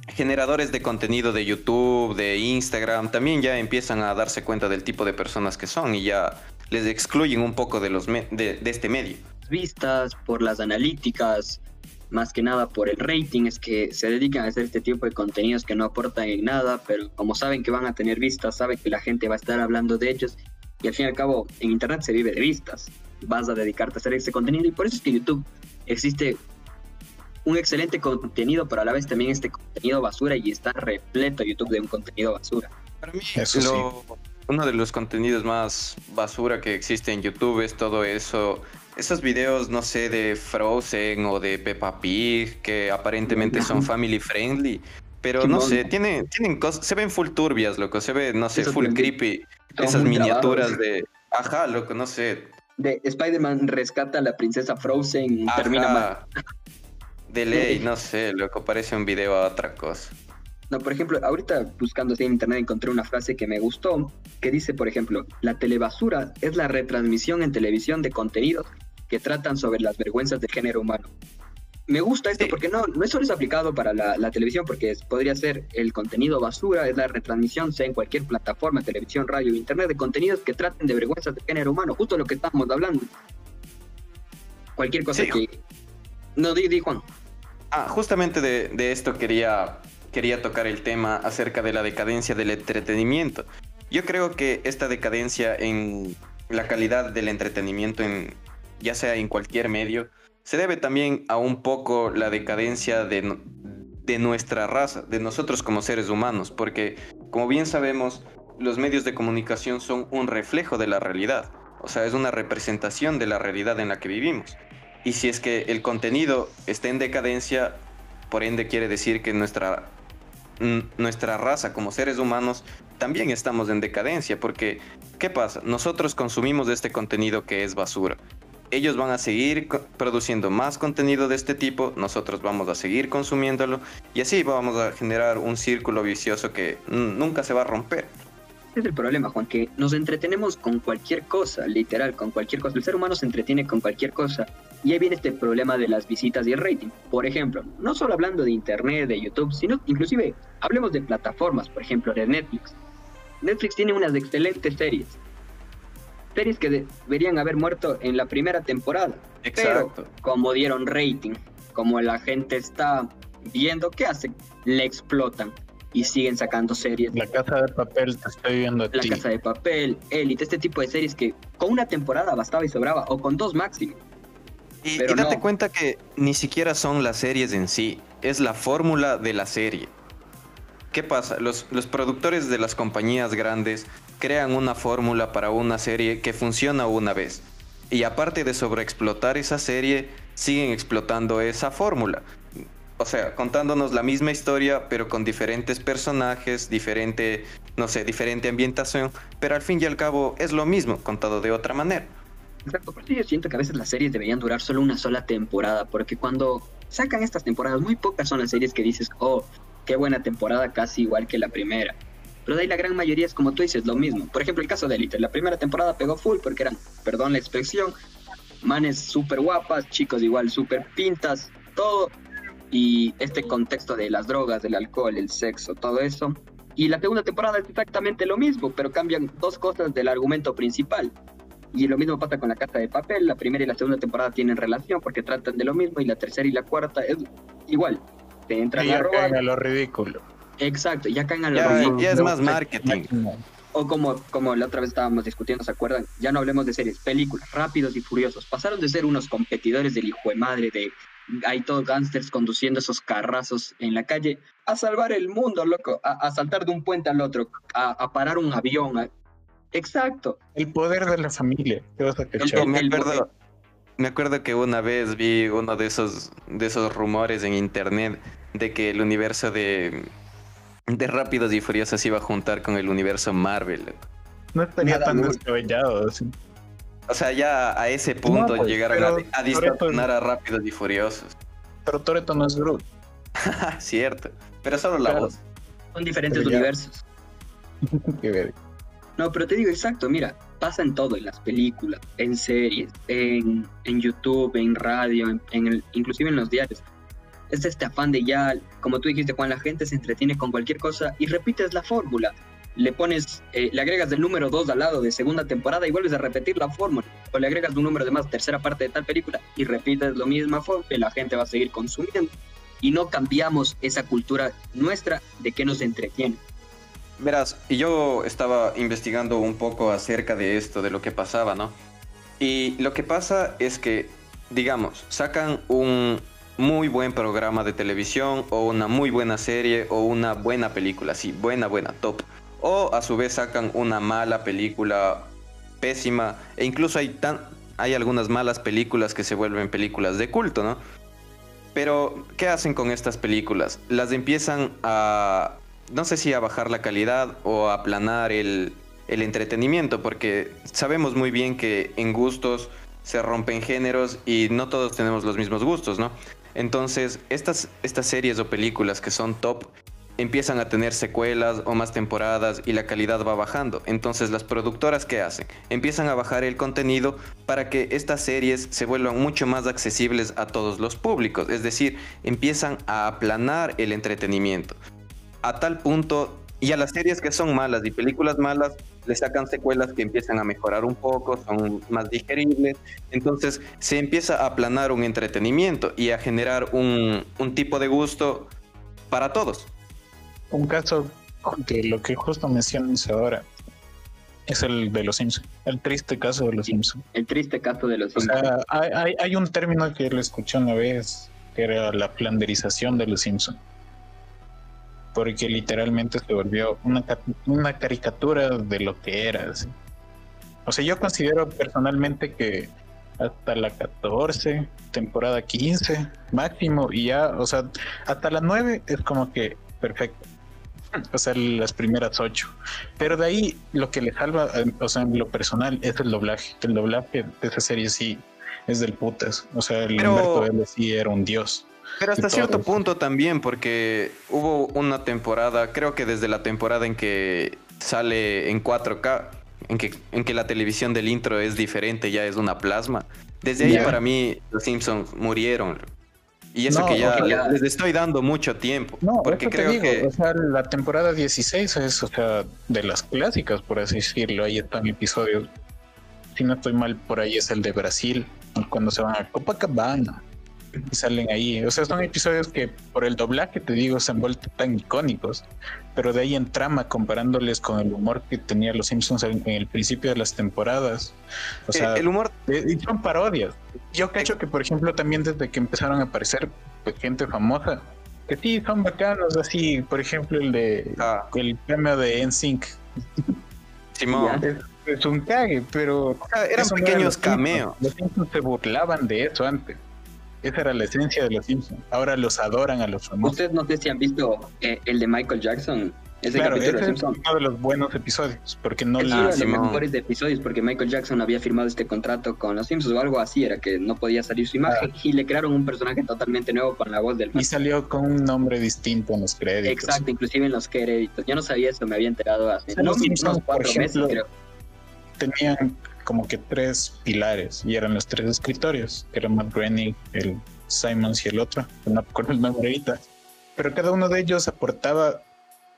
generadores de contenido de YouTube, de Instagram, también ya empiezan a darse cuenta del tipo de personas que son y ya les excluyen un poco de, los de, de este medio. Vistas por las analíticas, más que nada por el rating, es que se dedican a hacer este tipo de contenidos que no aportan en nada, pero como saben que van a tener vistas, saben que la gente va a estar hablando de ellos y al fin y al cabo en Internet se vive de vistas, vas a dedicarte a hacer ese contenido y por eso es que YouTube existe un excelente contenido, pero a la vez también este contenido basura y está repleto YouTube de un contenido basura. Para mí, eso uno de los contenidos más basura que existe en YouTube es todo eso. Esos videos, no sé, de Frozen o de Peppa Pig, que aparentemente son family friendly, pero no sé, tienen, tienen cosas, se ven full turbias, loco, se ve, no sé, full creepy. Esas miniaturas de, ajá, loco, no sé. De Spider-Man rescata a la princesa Frozen y termina mal. De ley, no sé, loco, parece un video a otra cosa. No, por ejemplo, ahorita buscando así en internet encontré una frase que me gustó, que dice, por ejemplo, la telebasura es la retransmisión en televisión de contenidos que tratan sobre las vergüenzas del género humano. Me gusta esto porque no, no es solo es aplicado para la, televisión, porque podría ser el contenido basura, es la retransmisión, sea en cualquier plataforma, televisión, radio, internet, de contenidos que traten de vergüenzas del género humano, justo lo que estamos hablando. Cualquier cosa que... No, di, di Juan. Ah, justamente de, esto quería, quería tocar el tema acerca de la decadencia del entretenimiento. Yo creo que esta decadencia en la calidad del entretenimiento, en, ya sea en cualquier medio, se debe también a un poco la decadencia de, de nuestra raza, de nosotros como seres humanos, porque como bien sabemos, los medios de comunicación son un reflejo de la realidad, o sea, es una representación de la realidad en la que vivimos. Y si es que el contenido está en decadencia, por ende quiere decir que nuestra, nuestra raza como seres humanos también estamos en decadencia, porque ¿qué pasa? Nosotros consumimos este contenido que es basura. Ellos van a seguir produciendo más contenido de este tipo, nosotros vamos a seguir consumiéndolo y así vamos a generar un círculo vicioso que nunca se va a romper es el problema, Juan, que nos entretenemos con cualquier cosa, literal, con cualquier cosa. El ser humano se entretiene con cualquier cosa. Y ahí viene este problema de las visitas y el rating. Por ejemplo, no solo hablando de Internet, de YouTube, sino inclusive hablemos de plataformas, por ejemplo, de Netflix. Netflix tiene unas excelentes series. Series que deberían haber muerto en la primera temporada. Exacto. Pero como dieron rating, como la gente está viendo, ¿qué hacen? Le explotan y siguen sacando series. La Casa de Papel, te estoy viendo. La Casa de Papel, Elite, este tipo de series que con una temporada bastaba y sobraba, o con dos máximo. Y, date cuenta que ni siquiera son las series en sí, es la fórmula de la serie. ¿Qué pasa? Los, los productores de las compañías grandes crean una fórmula para una serie que funciona una vez. Y aparte de sobreexplotar esa serie, siguen explotando esa fórmula o sea, contándonos la misma historia, pero con diferentes personajes, diferente, no sé, diferente ambientación, pero al fin y al cabo es lo mismo, contado de otra manera. Exacto, por eso yo siento que a veces las series deberían durar solo una sola temporada, porque cuando sacan estas temporadas, muy pocas son las series que dices, oh, qué buena temporada, casi igual que la primera. Pero de ahí la gran mayoría es como tú dices, lo mismo. Por ejemplo, el caso de Elite, la primera temporada pegó full porque eran, perdón la expresión, manes súper guapas, chicos igual súper pintas, todo y este contexto de las drogas, del alcohol, el sexo, todo eso. Y la segunda temporada es exactamente lo mismo, pero cambian dos cosas del argumento principal. Y lo mismo pasa con la casa de papel. La primera y la segunda temporada tienen relación porque tratan de lo mismo y la tercera y la cuarta es igual. Te entran a robar. Caen a lo ridículo. Exacto, ya caen a lo ridículo. Ya es más marketing. O como, como la otra vez estábamos discutiendo, ¿se acuerdan? Ya no hablemos de series, películas, rápidos y furiosos. Pasaron de ser unos competidores del hijo de madre de hay todos gángsters conduciendo esos carrazos en la calle a salvar el mundo, loco, a, saltar de un puente al otro, a, parar un avión. Exacto. El poder de la familia. me, acuerdo, me acuerdo que una vez vi uno de esos, de esos rumores en internet de que el universo de de Rápidos y Furiosos iba a juntar con el universo Marvel. No estaría tan descabellado O sea, ya a ese punto pues, llegaron a, a a Rápidos y Furiosos. Pero Toreto no es Groot. Cierto, pero solo la voz. Son diferentes universos. no, pero te digo exacto, mira, pasa en todo, en las películas, en series, en, en YouTube, en radio, en, el, inclusive en los diarios es este afán de ya, como tú dijiste, cuando la gente se entretiene con cualquier cosa y repites la fórmula. Le pones, eh, le agregas el número 2 al lado de segunda temporada y vuelves a repetir la fórmula. O le agregas un número de más, tercera parte de tal película y repites lo misma fórmula la gente va a seguir consumiendo. Y no cambiamos esa cultura nuestra de que nos entretiene. Verás, yo estaba investigando un poco acerca de esto, de lo que pasaba, ¿no? Y lo que pasa es que, digamos, sacan un, muy buen programa de televisión o una muy buena serie o una buena película, sí, buena, buena, top. O a su vez sacan una mala película pésima e incluso hay tan hay algunas malas películas que se vuelven películas de culto, ¿no? Pero ¿qué hacen con estas películas? Las empiezan a no sé si a bajar la calidad o a aplanar el, el entretenimiento, porque sabemos muy bien que en gustos se rompen géneros y no todos tenemos los mismos gustos, ¿no? Entonces, estas, estas series o películas que son top empiezan a tener secuelas o más temporadas y la calidad va bajando. Entonces las productoras ¿qué hacen? Empiezan a bajar el contenido para que estas series se vuelvan mucho más accesibles a todos los públicos. Es decir, empiezan a aplanar el entretenimiento. A tal punto, y a las series que son malas y películas malas, le sacan secuelas que empiezan a mejorar un poco, son más digeribles. Entonces se empieza a aplanar un entretenimiento y a generar un, tipo de gusto para todos. Un caso que lo que justo mencionas ahora es el de los Simpsons, el triste caso de los Simpsons. El triste caso de los Simpsons. hay, hay, un término que le escuché una vez, que era la flanderización de los Simpsons porque literalmente se volvió una, una caricatura de lo que era. O sea, yo considero personalmente que hasta la 14, temporada 15 máximo, y ya, o sea, hasta la 9 es como que perfecto. O sea, las primeras 8. Pero de ahí lo que le salva, o sea, en lo personal, es el doblaje. El doblaje de esa serie sí es del putas. O sea, el Humberto L. sí era un dios. Pero hasta cierto punto también, porque hubo una temporada, creo que desde la temporada en que sale en 4K, en que, en que la televisión del intro es diferente, ya es una plasma. Desde ahí para mí los Simpsons murieron. Y eso que ya, les estoy dando mucho tiempo. No, porque creo que... O sea, la temporada 16 es, o sea, de las clásicas, por así decirlo. Ahí están episodios. Si no estoy mal, por ahí es el de Brasil, cuando se van a Copacabana salen ahí. O sea, son episodios que por el doblaje, te digo, se han vuelto tan icónicos, pero de ahí en trama, comparándoles con el humor que tenía los Simpsons en, el principio de las temporadas. O sea, el humor. y son parodias. Yo cacho que, por ejemplo, también desde que empezaron a aparecer pues, gente famosa, que sí, son bacanos, así, por ejemplo, el de ah. el premio de NSYNC. Simón. Es, un cague, pero. eran pequeños cameos. Los Simpsons se burlaban de eso antes. Esa era la esencia de los Simpsons. Ahora los adoran a los famosos. Ustedes no sé si han visto eh, el de Michael Jackson. Ese claro, ese es uno de los buenos episodios, porque no es uno de los mejores episodios, porque Michael Jackson había firmado este contrato con los Simpsons o algo así, era que no podía salir su imagen y le crearon un personaje totalmente nuevo con la voz del. Y salió con un nombre distinto en los créditos. Exacto, inclusive en los créditos. Yo no sabía eso, me había enterado hace unos cuatro meses, creo. Tenían como que tres pilares y eran los tres escritorios, que eran Matt Groening, el Simons y el otro, no recuerdo el nombre ahorita, pero cada uno de ellos aportaba,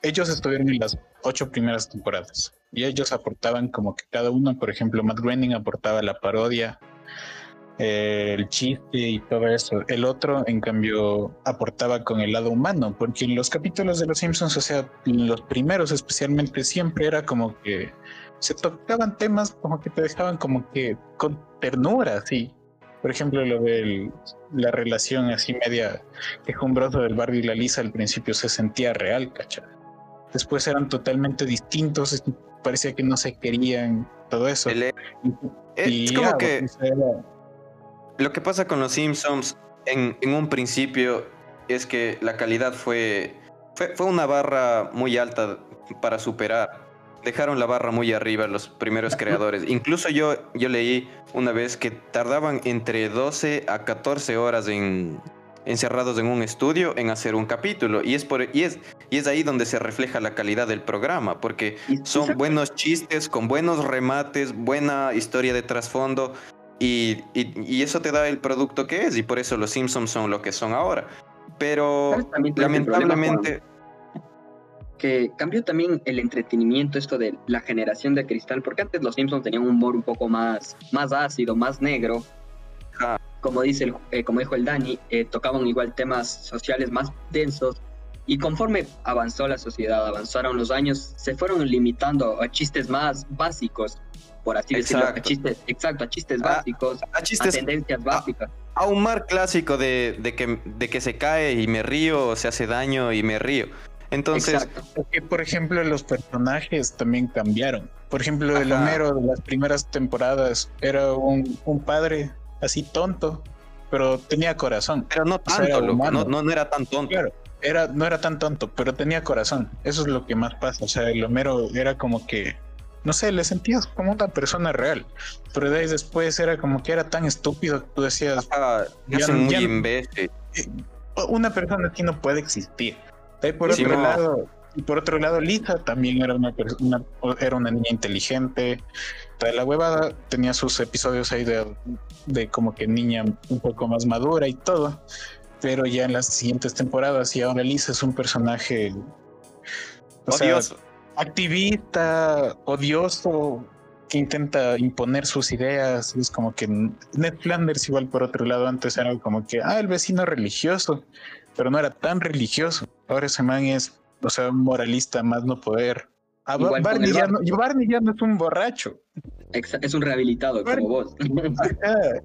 ellos estuvieron en las ocho primeras temporadas y ellos aportaban como que cada uno, por ejemplo, Matt Groening aportaba la parodia eh, el chiste y todo eso. El otro, en cambio, aportaba con el lado humano, porque en los capítulos de Los Simpsons, o sea, los primeros especialmente, siempre era como que se tocaban temas como que te dejaban como que con ternura, sí. Por ejemplo, lo de la relación así media quejumbrosa del Barbie y la Lisa al principio se sentía real, ¿cachai? Después eran totalmente distintos, parecía que no se querían, todo eso. es como que lo que pasa con los Simpsons en, en, un principio es que la calidad fue, fue, fue una barra muy alta para superar dejaron la barra muy arriba los primeros creadores. Incluso yo, yo leí una vez que tardaban entre 12 a 14 horas en, encerrados en un estudio en hacer un capítulo. Y es, por, y, es, y es ahí donde se refleja la calidad del programa, porque son buenos chistes, con buenos remates, buena historia de trasfondo. Y, y, eso te da el producto que es, y por eso los Simpsons son lo que son ahora. Pero lamentablemente que cambió también el entretenimiento, esto de la generación de cristal, porque antes los Simpsons tenían un humor un poco más, más ácido, más negro. Como, dice el, eh, como dijo el Dani, eh, tocaban igual temas sociales más densos. Y conforme avanzó la sociedad, avanzaron los años, se fueron limitando a chistes más básicos, por así decirlo. A chistes, exacto, a chistes básicos, a, chistes, tendencias básicas. A, un mar clásico de, de, que, de que se cae y me río, o se hace daño y me río. Entonces, porque por ejemplo los personajes también cambiaron. Por ejemplo, el Homero de las primeras temporadas era un, un, padre así tonto, pero tenía corazón. Pero no tanto, no, no, era tan tonto. Claro, era, no era tan tonto, pero tenía corazón. Eso es lo que más pasa. O sea, el Homero era como que, no sé, le sentías como una persona real. Pero de ahí después era como que era tan estúpido que tú decías. Ah, ya, muy imbécil. Eh, una persona así no puede existir. Y por otro lado, y por otro lado, Lisa también era una, persona era una niña inteligente. La huevada tenía sus episodios ahí de, de como que niña un poco más madura y todo. Pero ya en las siguientes temporadas, y ahora Lisa es un personaje odioso. activista, odioso, que intenta imponer sus ideas. Es como que Ned Flanders, igual por otro lado, antes era como que, ah, el vecino religioso pero no era tan religioso. Ahora ese man es, o sea, un moralista más no poder. Ah, Barney, ya no, Barney, ya no, es un borracho. Es un rehabilitado como vos.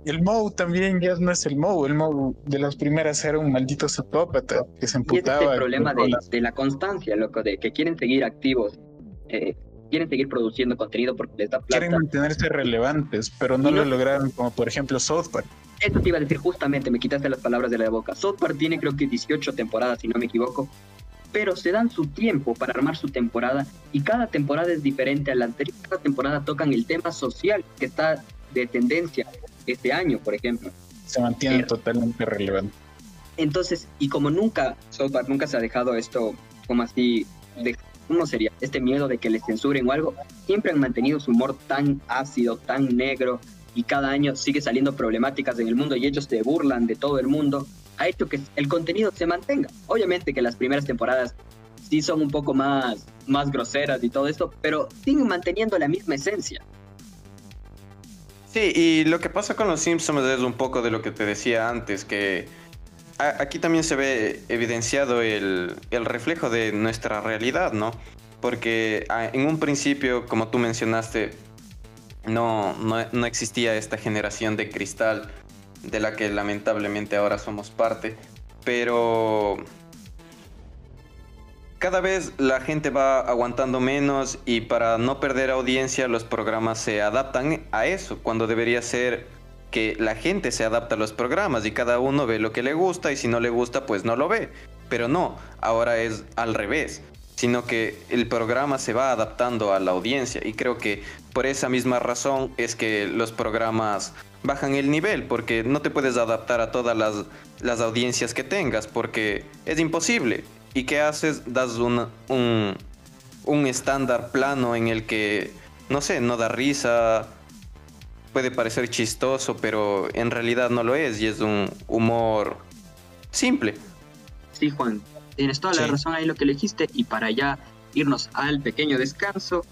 el Moe también ya no es el Moe. El Moe de las primeras era un maldito psicópata que se emputaba. Y es el problema de, la constancia, loco, de que quieren seguir activos. Eh, quieren seguir produciendo contenido porque les da plata. Quieren mantenerse relevantes, pero no, lo lograron como por ejemplo South Park. Eso te iba a decir justamente, me quitaste las palabras de la boca. South Park tiene creo que 18 temporadas, si no me equivoco, pero se dan su tiempo para armar su temporada y cada temporada es diferente a la anterior. Cada temporada tocan el tema social que está de tendencia este año, por ejemplo. Se mantiene totalmente relevante. Entonces, y como nunca, South Park nunca se ha dejado esto como así, de, ¿cómo sería? Este miedo de que les censuren o algo, siempre han mantenido su humor tan ácido, tan negro, y cada año sigue saliendo problemáticas en el mundo y ellos se burlan de todo el mundo, ha hecho que el contenido se mantenga. Obviamente que las primeras temporadas sí son un poco más, más groseras y todo esto, pero siguen manteniendo la misma esencia. Sí, y lo que pasa con los Simpsons es un poco de lo que te decía antes, que aquí también se ve evidenciado el, el reflejo de nuestra realidad, ¿no? Porque ah, en un principio, como tú mencionaste, no, no, existía esta generación de cristal de la que lamentablemente ahora somos parte. Pero cada vez la gente va aguantando menos y para no perder audiencia los programas se adaptan a eso, cuando debería ser que la gente se adapta a los programas y cada uno ve lo que le gusta y si no le gusta pues no lo ve. Pero no, ahora es al revés sino que el programa se va adaptando a la audiencia y creo que por esa misma razón es que los programas bajan el nivel porque no te puedes adaptar a todas las, las audiencias que tengas porque es imposible. ¿Y qué haces? Das un, un, un estándar plano en el que, no sé, no da risa, puede parecer chistoso, pero en realidad no lo es y es un humor simple. Sí, Juan, Tienes toda la razón ahí lo que elegiste y para ya irnos al pequeño descanso,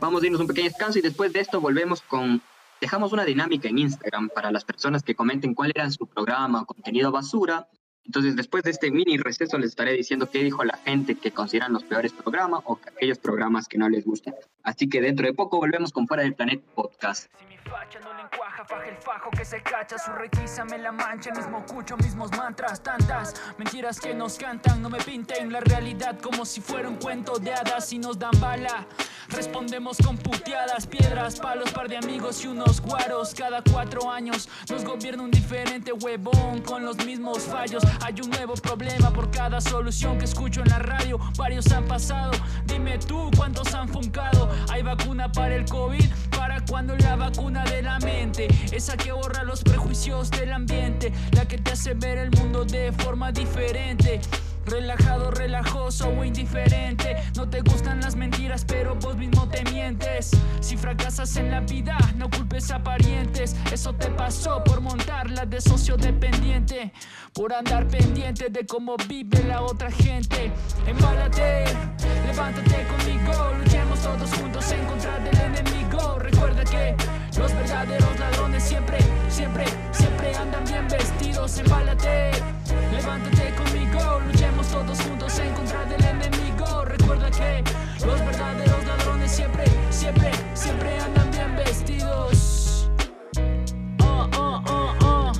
vamos a irnos un pequeño descanso y después de esto volvemos con dejamos una dinámica en Instagram para las personas que comenten cuál era su programa o contenido basura entonces, después de este mini receso, les estaré diciendo qué dijo la gente que consideran los peores programas o aquellos programas que no les gustan. Así que dentro de poco volvemos con Fuera del Planeta Podcast facha no le encuaja, faja el fajo que se cacha, su requisa me la mancha, mismo cucho, mismos mantras, tantas mentiras que nos cantan, no me pinten la realidad como si fuera un cuento de hadas y nos dan bala. Respondemos con puteadas, piedras, palos, par de amigos y unos guaros. Cada cuatro años nos gobierna un diferente huevón con los mismos fallos. Hay un nuevo problema por cada solución que escucho en la radio. Varios han pasado, dime tú cuántos han funcado. Hay vacuna para el COVID, para cuando la vacuna de la mente, esa que borra los prejuicios del ambiente, la que te hace ver el mundo de forma diferente. Relajado, relajoso o indiferente. No te gustan las mentiras, pero vos mismo te mientes. Si fracasas en la vida, no culpes a parientes. Eso te pasó por montarla de socio dependiente. Por andar pendiente de cómo vive la otra gente. Embálate, levántate conmigo. Luchemos todos juntos en contra del enemigo. Recuerda que los verdaderos ladrones siempre, siempre, siempre andan bien vestidos. Embálate, levántate conmigo. Luchemos todos juntos en contra del enemigo. Recuerda que los verdaderos ladrones siempre, siempre, siempre andan bien vestidos. Oh, oh, oh, oh.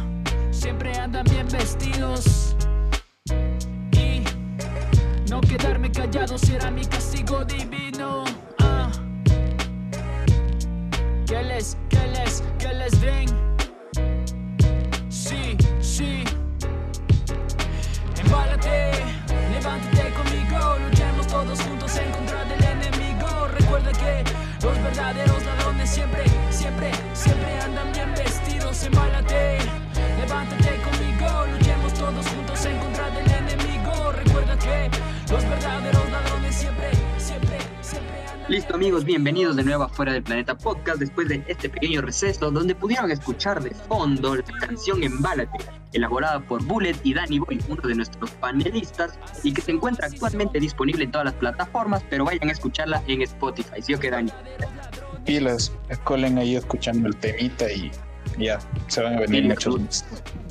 Siempre andan bien vestidos. Y no quedarme callado será mi castigo divino. que les, que les, que les den. Sí, sí. Levántate conmigo, luchemos todos juntos en contra del enemigo. Recuerda que los verdaderos ladrones siempre, siempre, siempre andan bien vestidos. Embálate, levántate Listo amigos, bienvenidos de nuevo a Fuera del Planeta Podcast después de este pequeño receso donde pudieron escuchar de fondo la canción Embálate, elaborada por Bullet y Danny Boy, uno de nuestros panelistas y que se encuentra actualmente disponible en todas las plataformas, pero vayan a escucharla en Spotify, ¿sí o qué Dani? Pilas, colen ahí escuchando el temita y ya, se van a venir muchos más.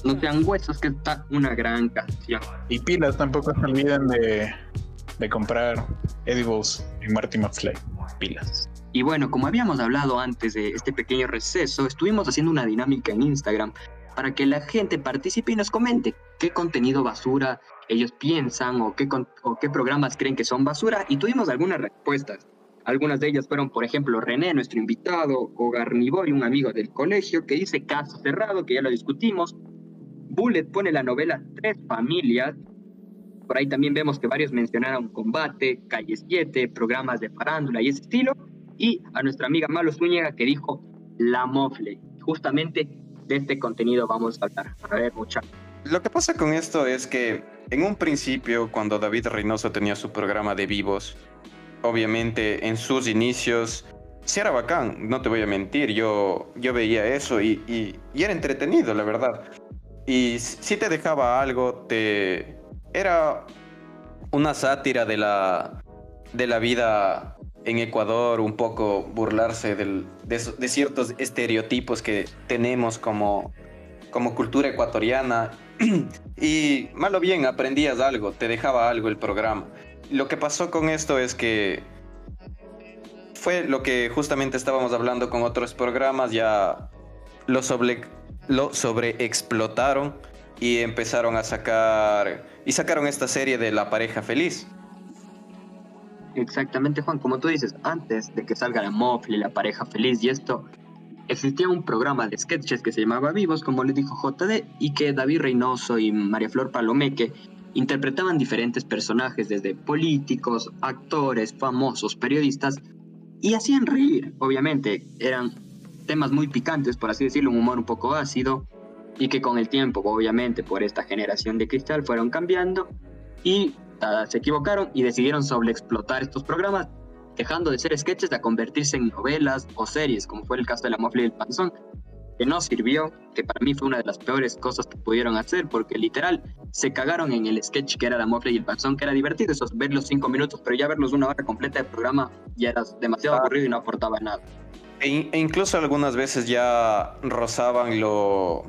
No sean huesos que está una gran canción. Y pilas, tampoco se olviden de de comprar edibles en Marty McFly. Pilas. Y bueno, como habíamos hablado antes de este pequeño receso, estuvimos haciendo una dinámica en Instagram para que la gente participe y nos comente qué contenido basura ellos piensan o qué, o qué programas creen que son basura y tuvimos algunas respuestas. Algunas de ellas fueron, por ejemplo, René, nuestro invitado, o Garniboy, un amigo del colegio, que dice caso cerrado, que ya lo discutimos. Bullet pone la novela Tres Familias, por ahí también vemos que varios mencionaron Combate, Calle 7, programas de farándula y ese estilo. Y a nuestra amiga Malo Zúñiga que dijo La Mofle. Justamente de este contenido vamos a hablar. A ver, mucha. Lo que pasa con esto es que en un principio, cuando David Reynoso tenía su programa de vivos, obviamente en sus inicios, sí era bacán, no te voy a mentir, yo, yo veía eso y, y, y era entretenido, la verdad. Y si te dejaba algo, te, era una sátira de la, de la vida en Ecuador, un poco burlarse de, ciertos estereotipos que tenemos como, como cultura ecuatoriana. y malo bien, aprendías algo, te dejaba algo el programa. Lo que pasó con esto es que fue lo que justamente estábamos hablando con otros programas, ya lo, sobre, lo sobreexplotaron y empezaron a sacar y sacaron esta serie de La pareja feliz. Exactamente, Juan, como tú dices, antes de que salga la Mofle, la pareja feliz y esto, existía un programa de sketches que se llamaba Vivos, como le dijo JD, y que David Reynoso y María Flor Palomeque interpretaban diferentes personajes, desde políticos, actores, famosos, periodistas, y hacían reír, obviamente, eran temas muy picantes, por así decirlo, un humor un poco ácido, y que con el tiempo, obviamente, por esta generación de cristal fueron cambiando y se equivocaron y decidieron sobreexplotar estos programas, dejando de ser sketches a convertirse en novelas o series, como fue el caso de La Mofle y el Panzón, que no sirvió, que para mí fue una de las peores cosas que pudieron hacer, porque literal se cagaron en el sketch que era La Mofle y el Panzón, que era divertido, esos verlos cinco minutos, pero ya verlos una hora completa de programa ya era demasiado ah. aburrido y no aportaba nada. E, e, incluso algunas veces ya rozaban lo,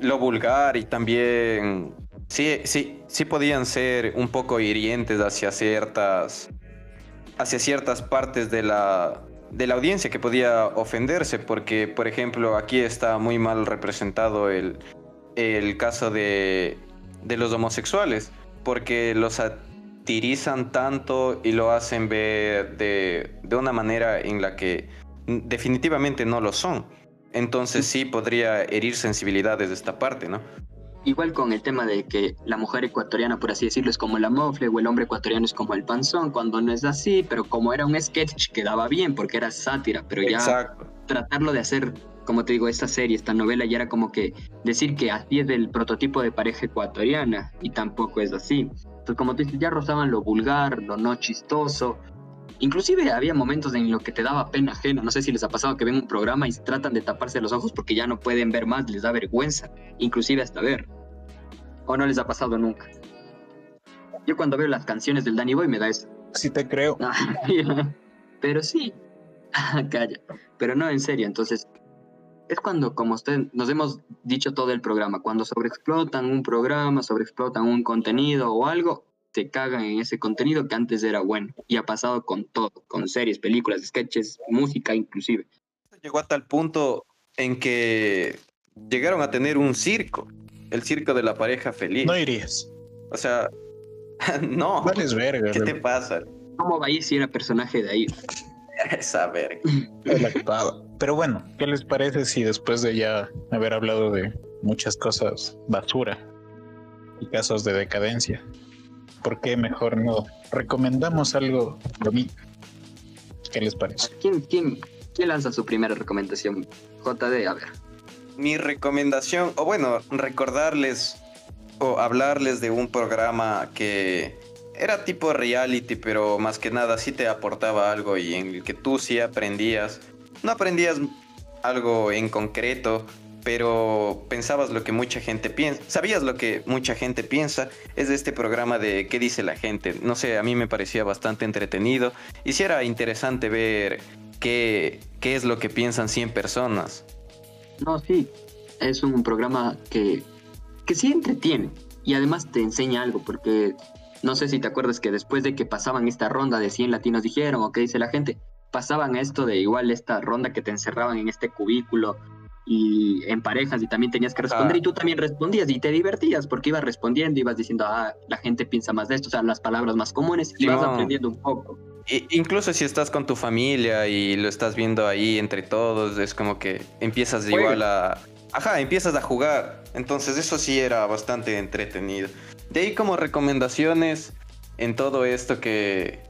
lo vulgar y también sí, sí, sí podían ser un poco hirientes hacia ciertas, hacia ciertas partes de la, de la audiencia que podía ofenderse, porque, por ejemplo, aquí está muy mal representado el, el caso de, de los homosexuales, porque los satirizan tanto y lo hacen ver de, de una manera en la que definitivamente no lo son. Entonces sí podría herir sensibilidades de esta parte, ¿no? Igual con el tema de que la mujer ecuatoriana, por así decirlo, es como la mofle o el hombre ecuatoriano es como el panzón, cuando no es así, pero como era un sketch quedaba bien porque era sátira, pero ya tratarlo de hacer, como te digo, esta serie, esta novela, ya era como que decir que así es el prototipo de pareja ecuatoriana y tampoco es así. Entonces, como te dices, ya rozaban lo vulgar, lo no chistoso, Inclusive había momentos en los que te daba pena ajena. No sé si les ha pasado que ven un programa y tratan de taparse los ojos porque ya no pueden ver más, les da vergüenza, inclusive hasta ver. ¿O no les ha pasado nunca? Yo cuando veo las canciones del Danny Boy me da eso. Sí te creo. Pero sí. Calla. Pero no, en serio. Entonces, es cuando, como usted, nos hemos dicho todo el programa, cuando sobreexplotan un programa, sobreexplotan un contenido o algo, se cagan en ese contenido que antes era bueno. Y ha pasado con todo, con series, películas, sketches, música inclusive. Llegó a tal punto en que llegaron a tener un circo, el circo de la pareja feliz. No irías. O sea, no. verga. ¿Qué te pasa? ¿Cómo va a ir si era personaje de ahí? Esa verga. Pero bueno, ¿qué les parece si después de ya haber hablado de muchas cosas basura y casos de decadencia, ¿por qué mejor no recomendamos algo bonito? ¿Qué les parece? ¿Quién, quién, quién lanza su primera recomendación? JD, a ver. Mi recomendación, o bueno, recordarles o hablarles de un programa que era tipo reality, pero más que nada sí te aportaba algo y en el que tú sí aprendías. No aprendías algo en concreto, pero pensabas lo que mucha gente piensa, sabías lo que mucha gente piensa, es de este programa de qué dice la gente. No sé, a mí me parecía bastante entretenido y si era interesante ver qué, qué es lo que piensan 100 personas. No, sí, es un programa que, que sí entretiene y además te enseña algo, porque no sé si te acuerdas que después de que pasaban esta ronda de 100 latinos dijeron o qué dice la gente, pasaban esto de igual esta ronda que te encerraban en este cubículo y en parejas y también tenías que responder y tú también respondías y te divertías porque ibas respondiendo, ibas diciendo, ah, la gente piensa más de esto, o sea, las palabras más comunes y vas aprendiendo un poco. incluso si estás con tu familia y lo estás viendo ahí entre todos, es como que empiezas igual a... Ajá, empiezas a jugar. Entonces eso sí era bastante entretenido. De ahí como recomendaciones en todo esto que...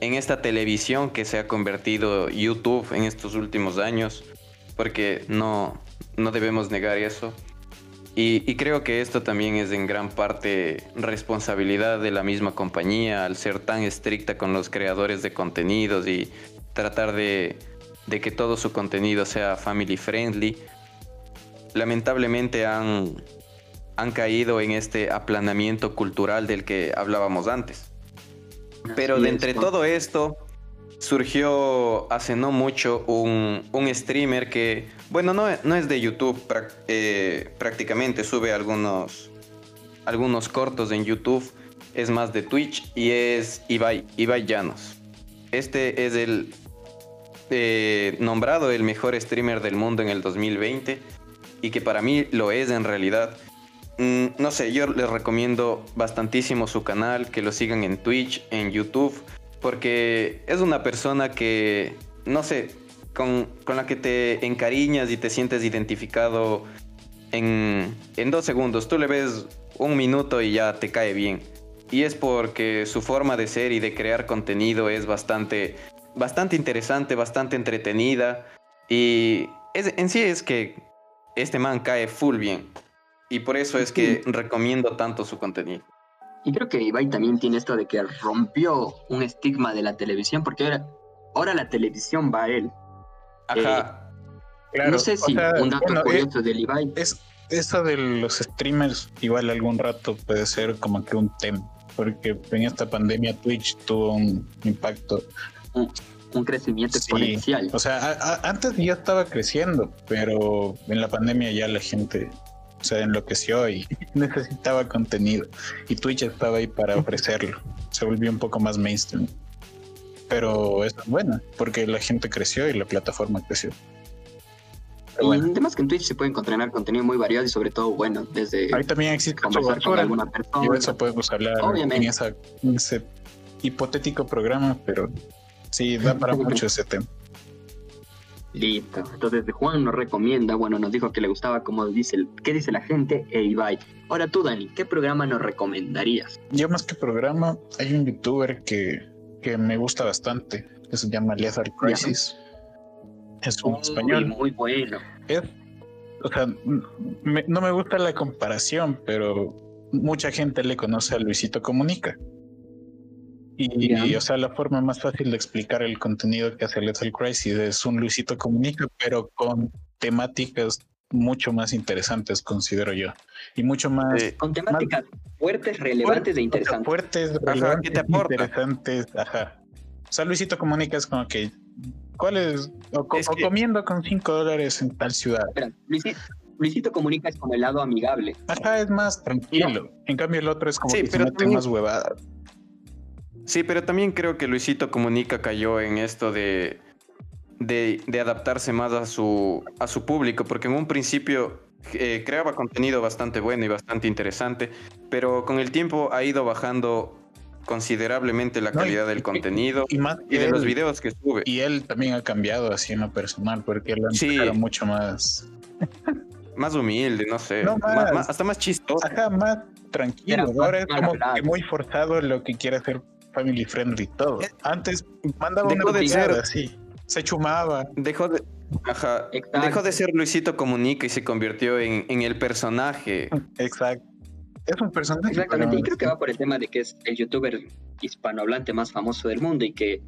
En esta televisión que se ha convertido YouTube en estos últimos años. Porque no, no debemos negar eso. Y, creo que esto también es en gran parte responsabilidad de la misma compañía al ser tan estricta con los creadores de contenidos y tratar de, que todo su contenido sea family friendly. Lamentablemente han, han caído en este aplanamiento cultural del que hablábamos antes. Pero de entre todo esto, surgió hace no mucho un, streamer que, bueno, no, no es de YouTube eh, prácticamente, sube algunos, algunos cortos en YouTube, es más de Twitch y es Ibai, Ibai Llanos. Este es el eh, nombrado el mejor streamer del mundo en el 2020 y que para mí lo es en realidad. Mm, no sé, yo les recomiendo bastantísimo su canal, que lo sigan en Twitch, en YouTube porque es una persona que, no sé, con, la que te encariñas y te sientes identificado en, en dos segundos. Tú le ves un minuto y ya te cae bien. Y es porque su forma de ser y de crear contenido es bastante, bastante interesante, bastante entretenida. Y en sí es que este man cae full bien. Y por eso es que recomiendo tanto su contenido. Y creo que Ibai también tiene esto de que rompió un estigma de la televisión, porque ahora, ahora la televisión va a él. Ajá. Eh, no sé si un dato curioso del Ibai. Es, eso de los streamers, igual algún rato puede ser como que un tema, porque en esta pandemia Twitch tuvo un impacto un crecimiento exponencial. O sea, antes ya estaba creciendo, pero en la pandemia ya la gente se enloqueció y necesitaba contenido. Y Twitch estaba ahí para ofrecerlo. Se volvió un poco más mainstream. Pero es buena, porque la gente creció y la plataforma creció. y bueno. además que en Twitch se puede encontrar contenido muy variado y sobre todo bueno, desde ahí también existe conversar con alguna persona. Y eso podemos hablar en, en ese hipotético programa, pero sí, da para mucho ese tema. Listo. Entonces Juan nos recomienda, bueno, nos dijo que le gustaba como dice, el, qué dice la gente e Ibai. Ahora tú, Dani, ¿qué programa nos recomendarías? Yo más que programa, hay un youtuber que, que me gusta bastante, que se llama Lethal Crisis. Es un español. Muy bueno. o sea, no me gusta la comparación, pero mucha gente le conoce a Luisito Comunica. Y, o sea, la forma más fácil de explicar el contenido que hace Lethal Crisis es un Luisito Comunica, pero con temáticas mucho más interesantes, considero yo. Y mucho más. con temáticas fuertes, relevantes e interesantes. Fuertes, relevantes, interesantes. Ajá. O sea, Luisito Comunica es como que. ¿Cuál es? O, comiendo con 5 dólares en tal ciudad. Espera, Luisito, Comunica es como el lado amigable. Ajá, es más tranquilo. En cambio, el otro es como que pero se más huevadas. Sí, pero también creo que Luisito Comunica cayó en esto de, de, adaptarse más a su, a su público, porque en un principio eh, creaba contenido bastante bueno y bastante interesante, pero con el tiempo ha ido bajando considerablemente la calidad del contenido y, de los videos que sube. Y él también ha cambiado así en lo personal, porque él ha sí. mucho más... más humilde, no sé. hasta más chistoso. Ajá, más tranquilo. Ahora es como que muy forzado lo que quiere hacer family friendly todo. Eh, Antes mandaba una de ser así, se chumaba. Dejó de, dejó de ser Luisito Comunica y se convirtió en, en el personaje. Exacto. Es un personaje. Exactamente, y creo que va por el tema de que es el youtuber hispanohablante más famoso del mundo y que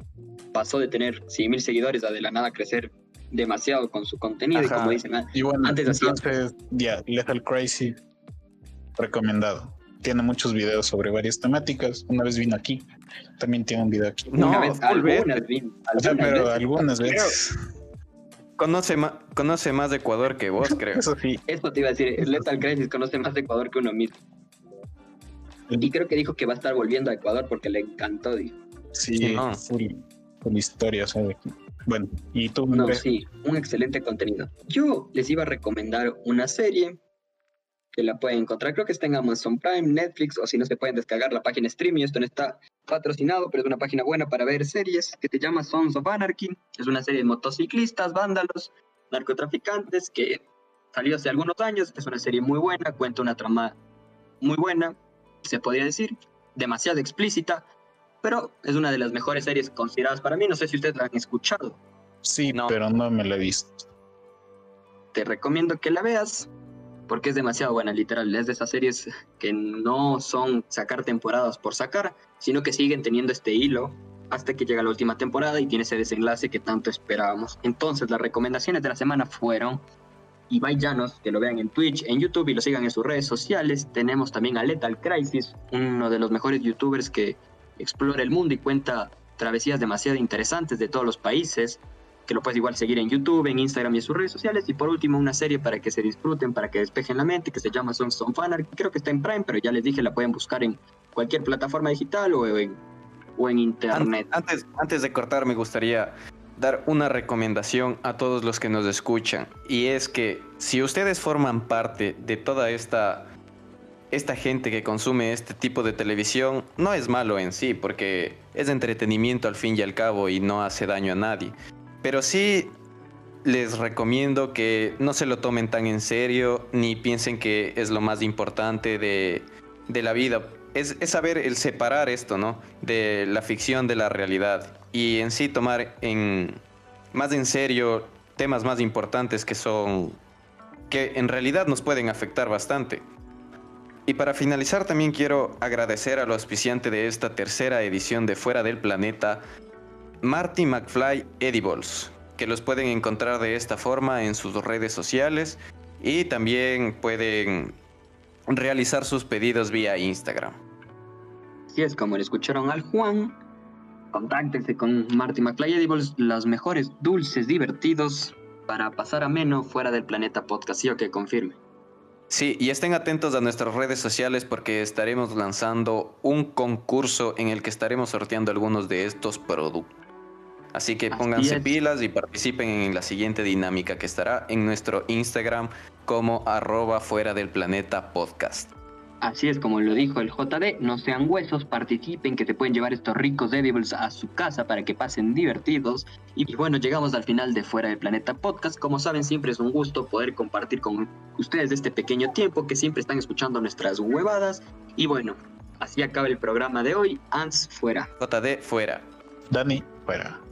pasó de tener 100 mil seguidores a de la nada crecer demasiado con su contenido y como dicen, y bueno, antes entonces, ya, Lethal Crazy, recomendado tiene muchos videos sobre varias temáticas. Una vez vino aquí, también tiene un video aquí. No, algunas, vino, pero algunas veces. Conoce más, conoce más de Ecuador que vos, creo. Eso sí. Eso te iba a decir, Lethal Crisis conoce más de Ecuador que uno mismo. Y creo que dijo que va a estar volviendo a Ecuador porque le encantó, dijo. Sí, no. con historias. Bueno, y tú. No, sí, un excelente contenido. Yo les iba a recomendar una serie que la pueden encontrar. Creo que está en Amazon Prime, Netflix, o si no se pueden descargar la página streaming. Esto no está patrocinado, pero es una página buena para ver series que se llama Sons of Anarchy. Es una serie de motociclistas, vándalos, narcotraficantes que salió hace algunos años. Es una serie muy buena, cuenta una trama muy buena, se podría decir, demasiado explícita, pero es una de las mejores series consideradas para mí. No sé si ustedes la han escuchado. Sí, no. pero no me la he visto. Te recomiendo que la veas porque es demasiado buena, literal. Es de esas series que no son sacar temporadas por sacar, sino que siguen teniendo este hilo hasta que llega la última temporada y tiene ese desenlace que tanto esperábamos. Entonces, las recomendaciones de la semana fueron Ibai Llanos, que lo vean en Twitch, en YouTube y lo sigan en sus redes sociales. Tenemos también a Lethal Crisis, uno de los mejores youtubers que explora el mundo y cuenta travesías demasiado interesantes de todos los países que lo puedes igual seguir en YouTube, en Instagram y en sus redes sociales. Y por último, una serie para que se disfruten, para que despejen la mente, que se llama Songs of Anarchy. Creo que está en Prime, pero ya les dije, la pueden buscar en cualquier plataforma digital o en, o en Internet. Antes, antes de cortar, me gustaría dar una recomendación a todos los que nos escuchan. Y es que si ustedes forman parte de toda esta esta gente que consume este tipo de televisión no es malo en sí, porque es entretenimiento al fin y al cabo y no hace daño a nadie. Pero sí les recomiendo que no se lo tomen tan en serio ni piensen que es lo más importante de, la vida. Es, saber el separar esto, ¿no? De la ficción de la realidad y en sí tomar en, más en serio temas más importantes que son que en realidad nos pueden afectar bastante. Y para finalizar también quiero agradecer al auspiciante de esta tercera edición de Fuera del Planeta, Marty McFly Edibles, que los pueden encontrar de esta forma en sus redes sociales y también pueden realizar sus pedidos vía Instagram. Si es como le escucharon al Juan, Contáctense con Marty McFly Edibles, los mejores dulces divertidos para pasar ameno fuera del planeta podcast. ¿Sí o que confirme? Sí, y estén atentos a nuestras redes sociales porque estaremos lanzando un concurso en el que estaremos sorteando algunos de estos productos. Así que pónganse pilas y participen en la siguiente dinámica que estará en nuestro Instagram como arroba fuera del planeta podcast. Así es como lo dijo el JD, no sean huesos, participen que te pueden llevar estos ricos edibles a su casa para que pasen divertidos. Y bueno, llegamos al final de Fuera del Planeta Podcast. Como saben, siempre es un gusto poder compartir con ustedes este pequeño tiempo que siempre están escuchando nuestras huevadas. Y bueno, así acaba el programa de hoy. Ans fuera. JD fuera. Dani fuera.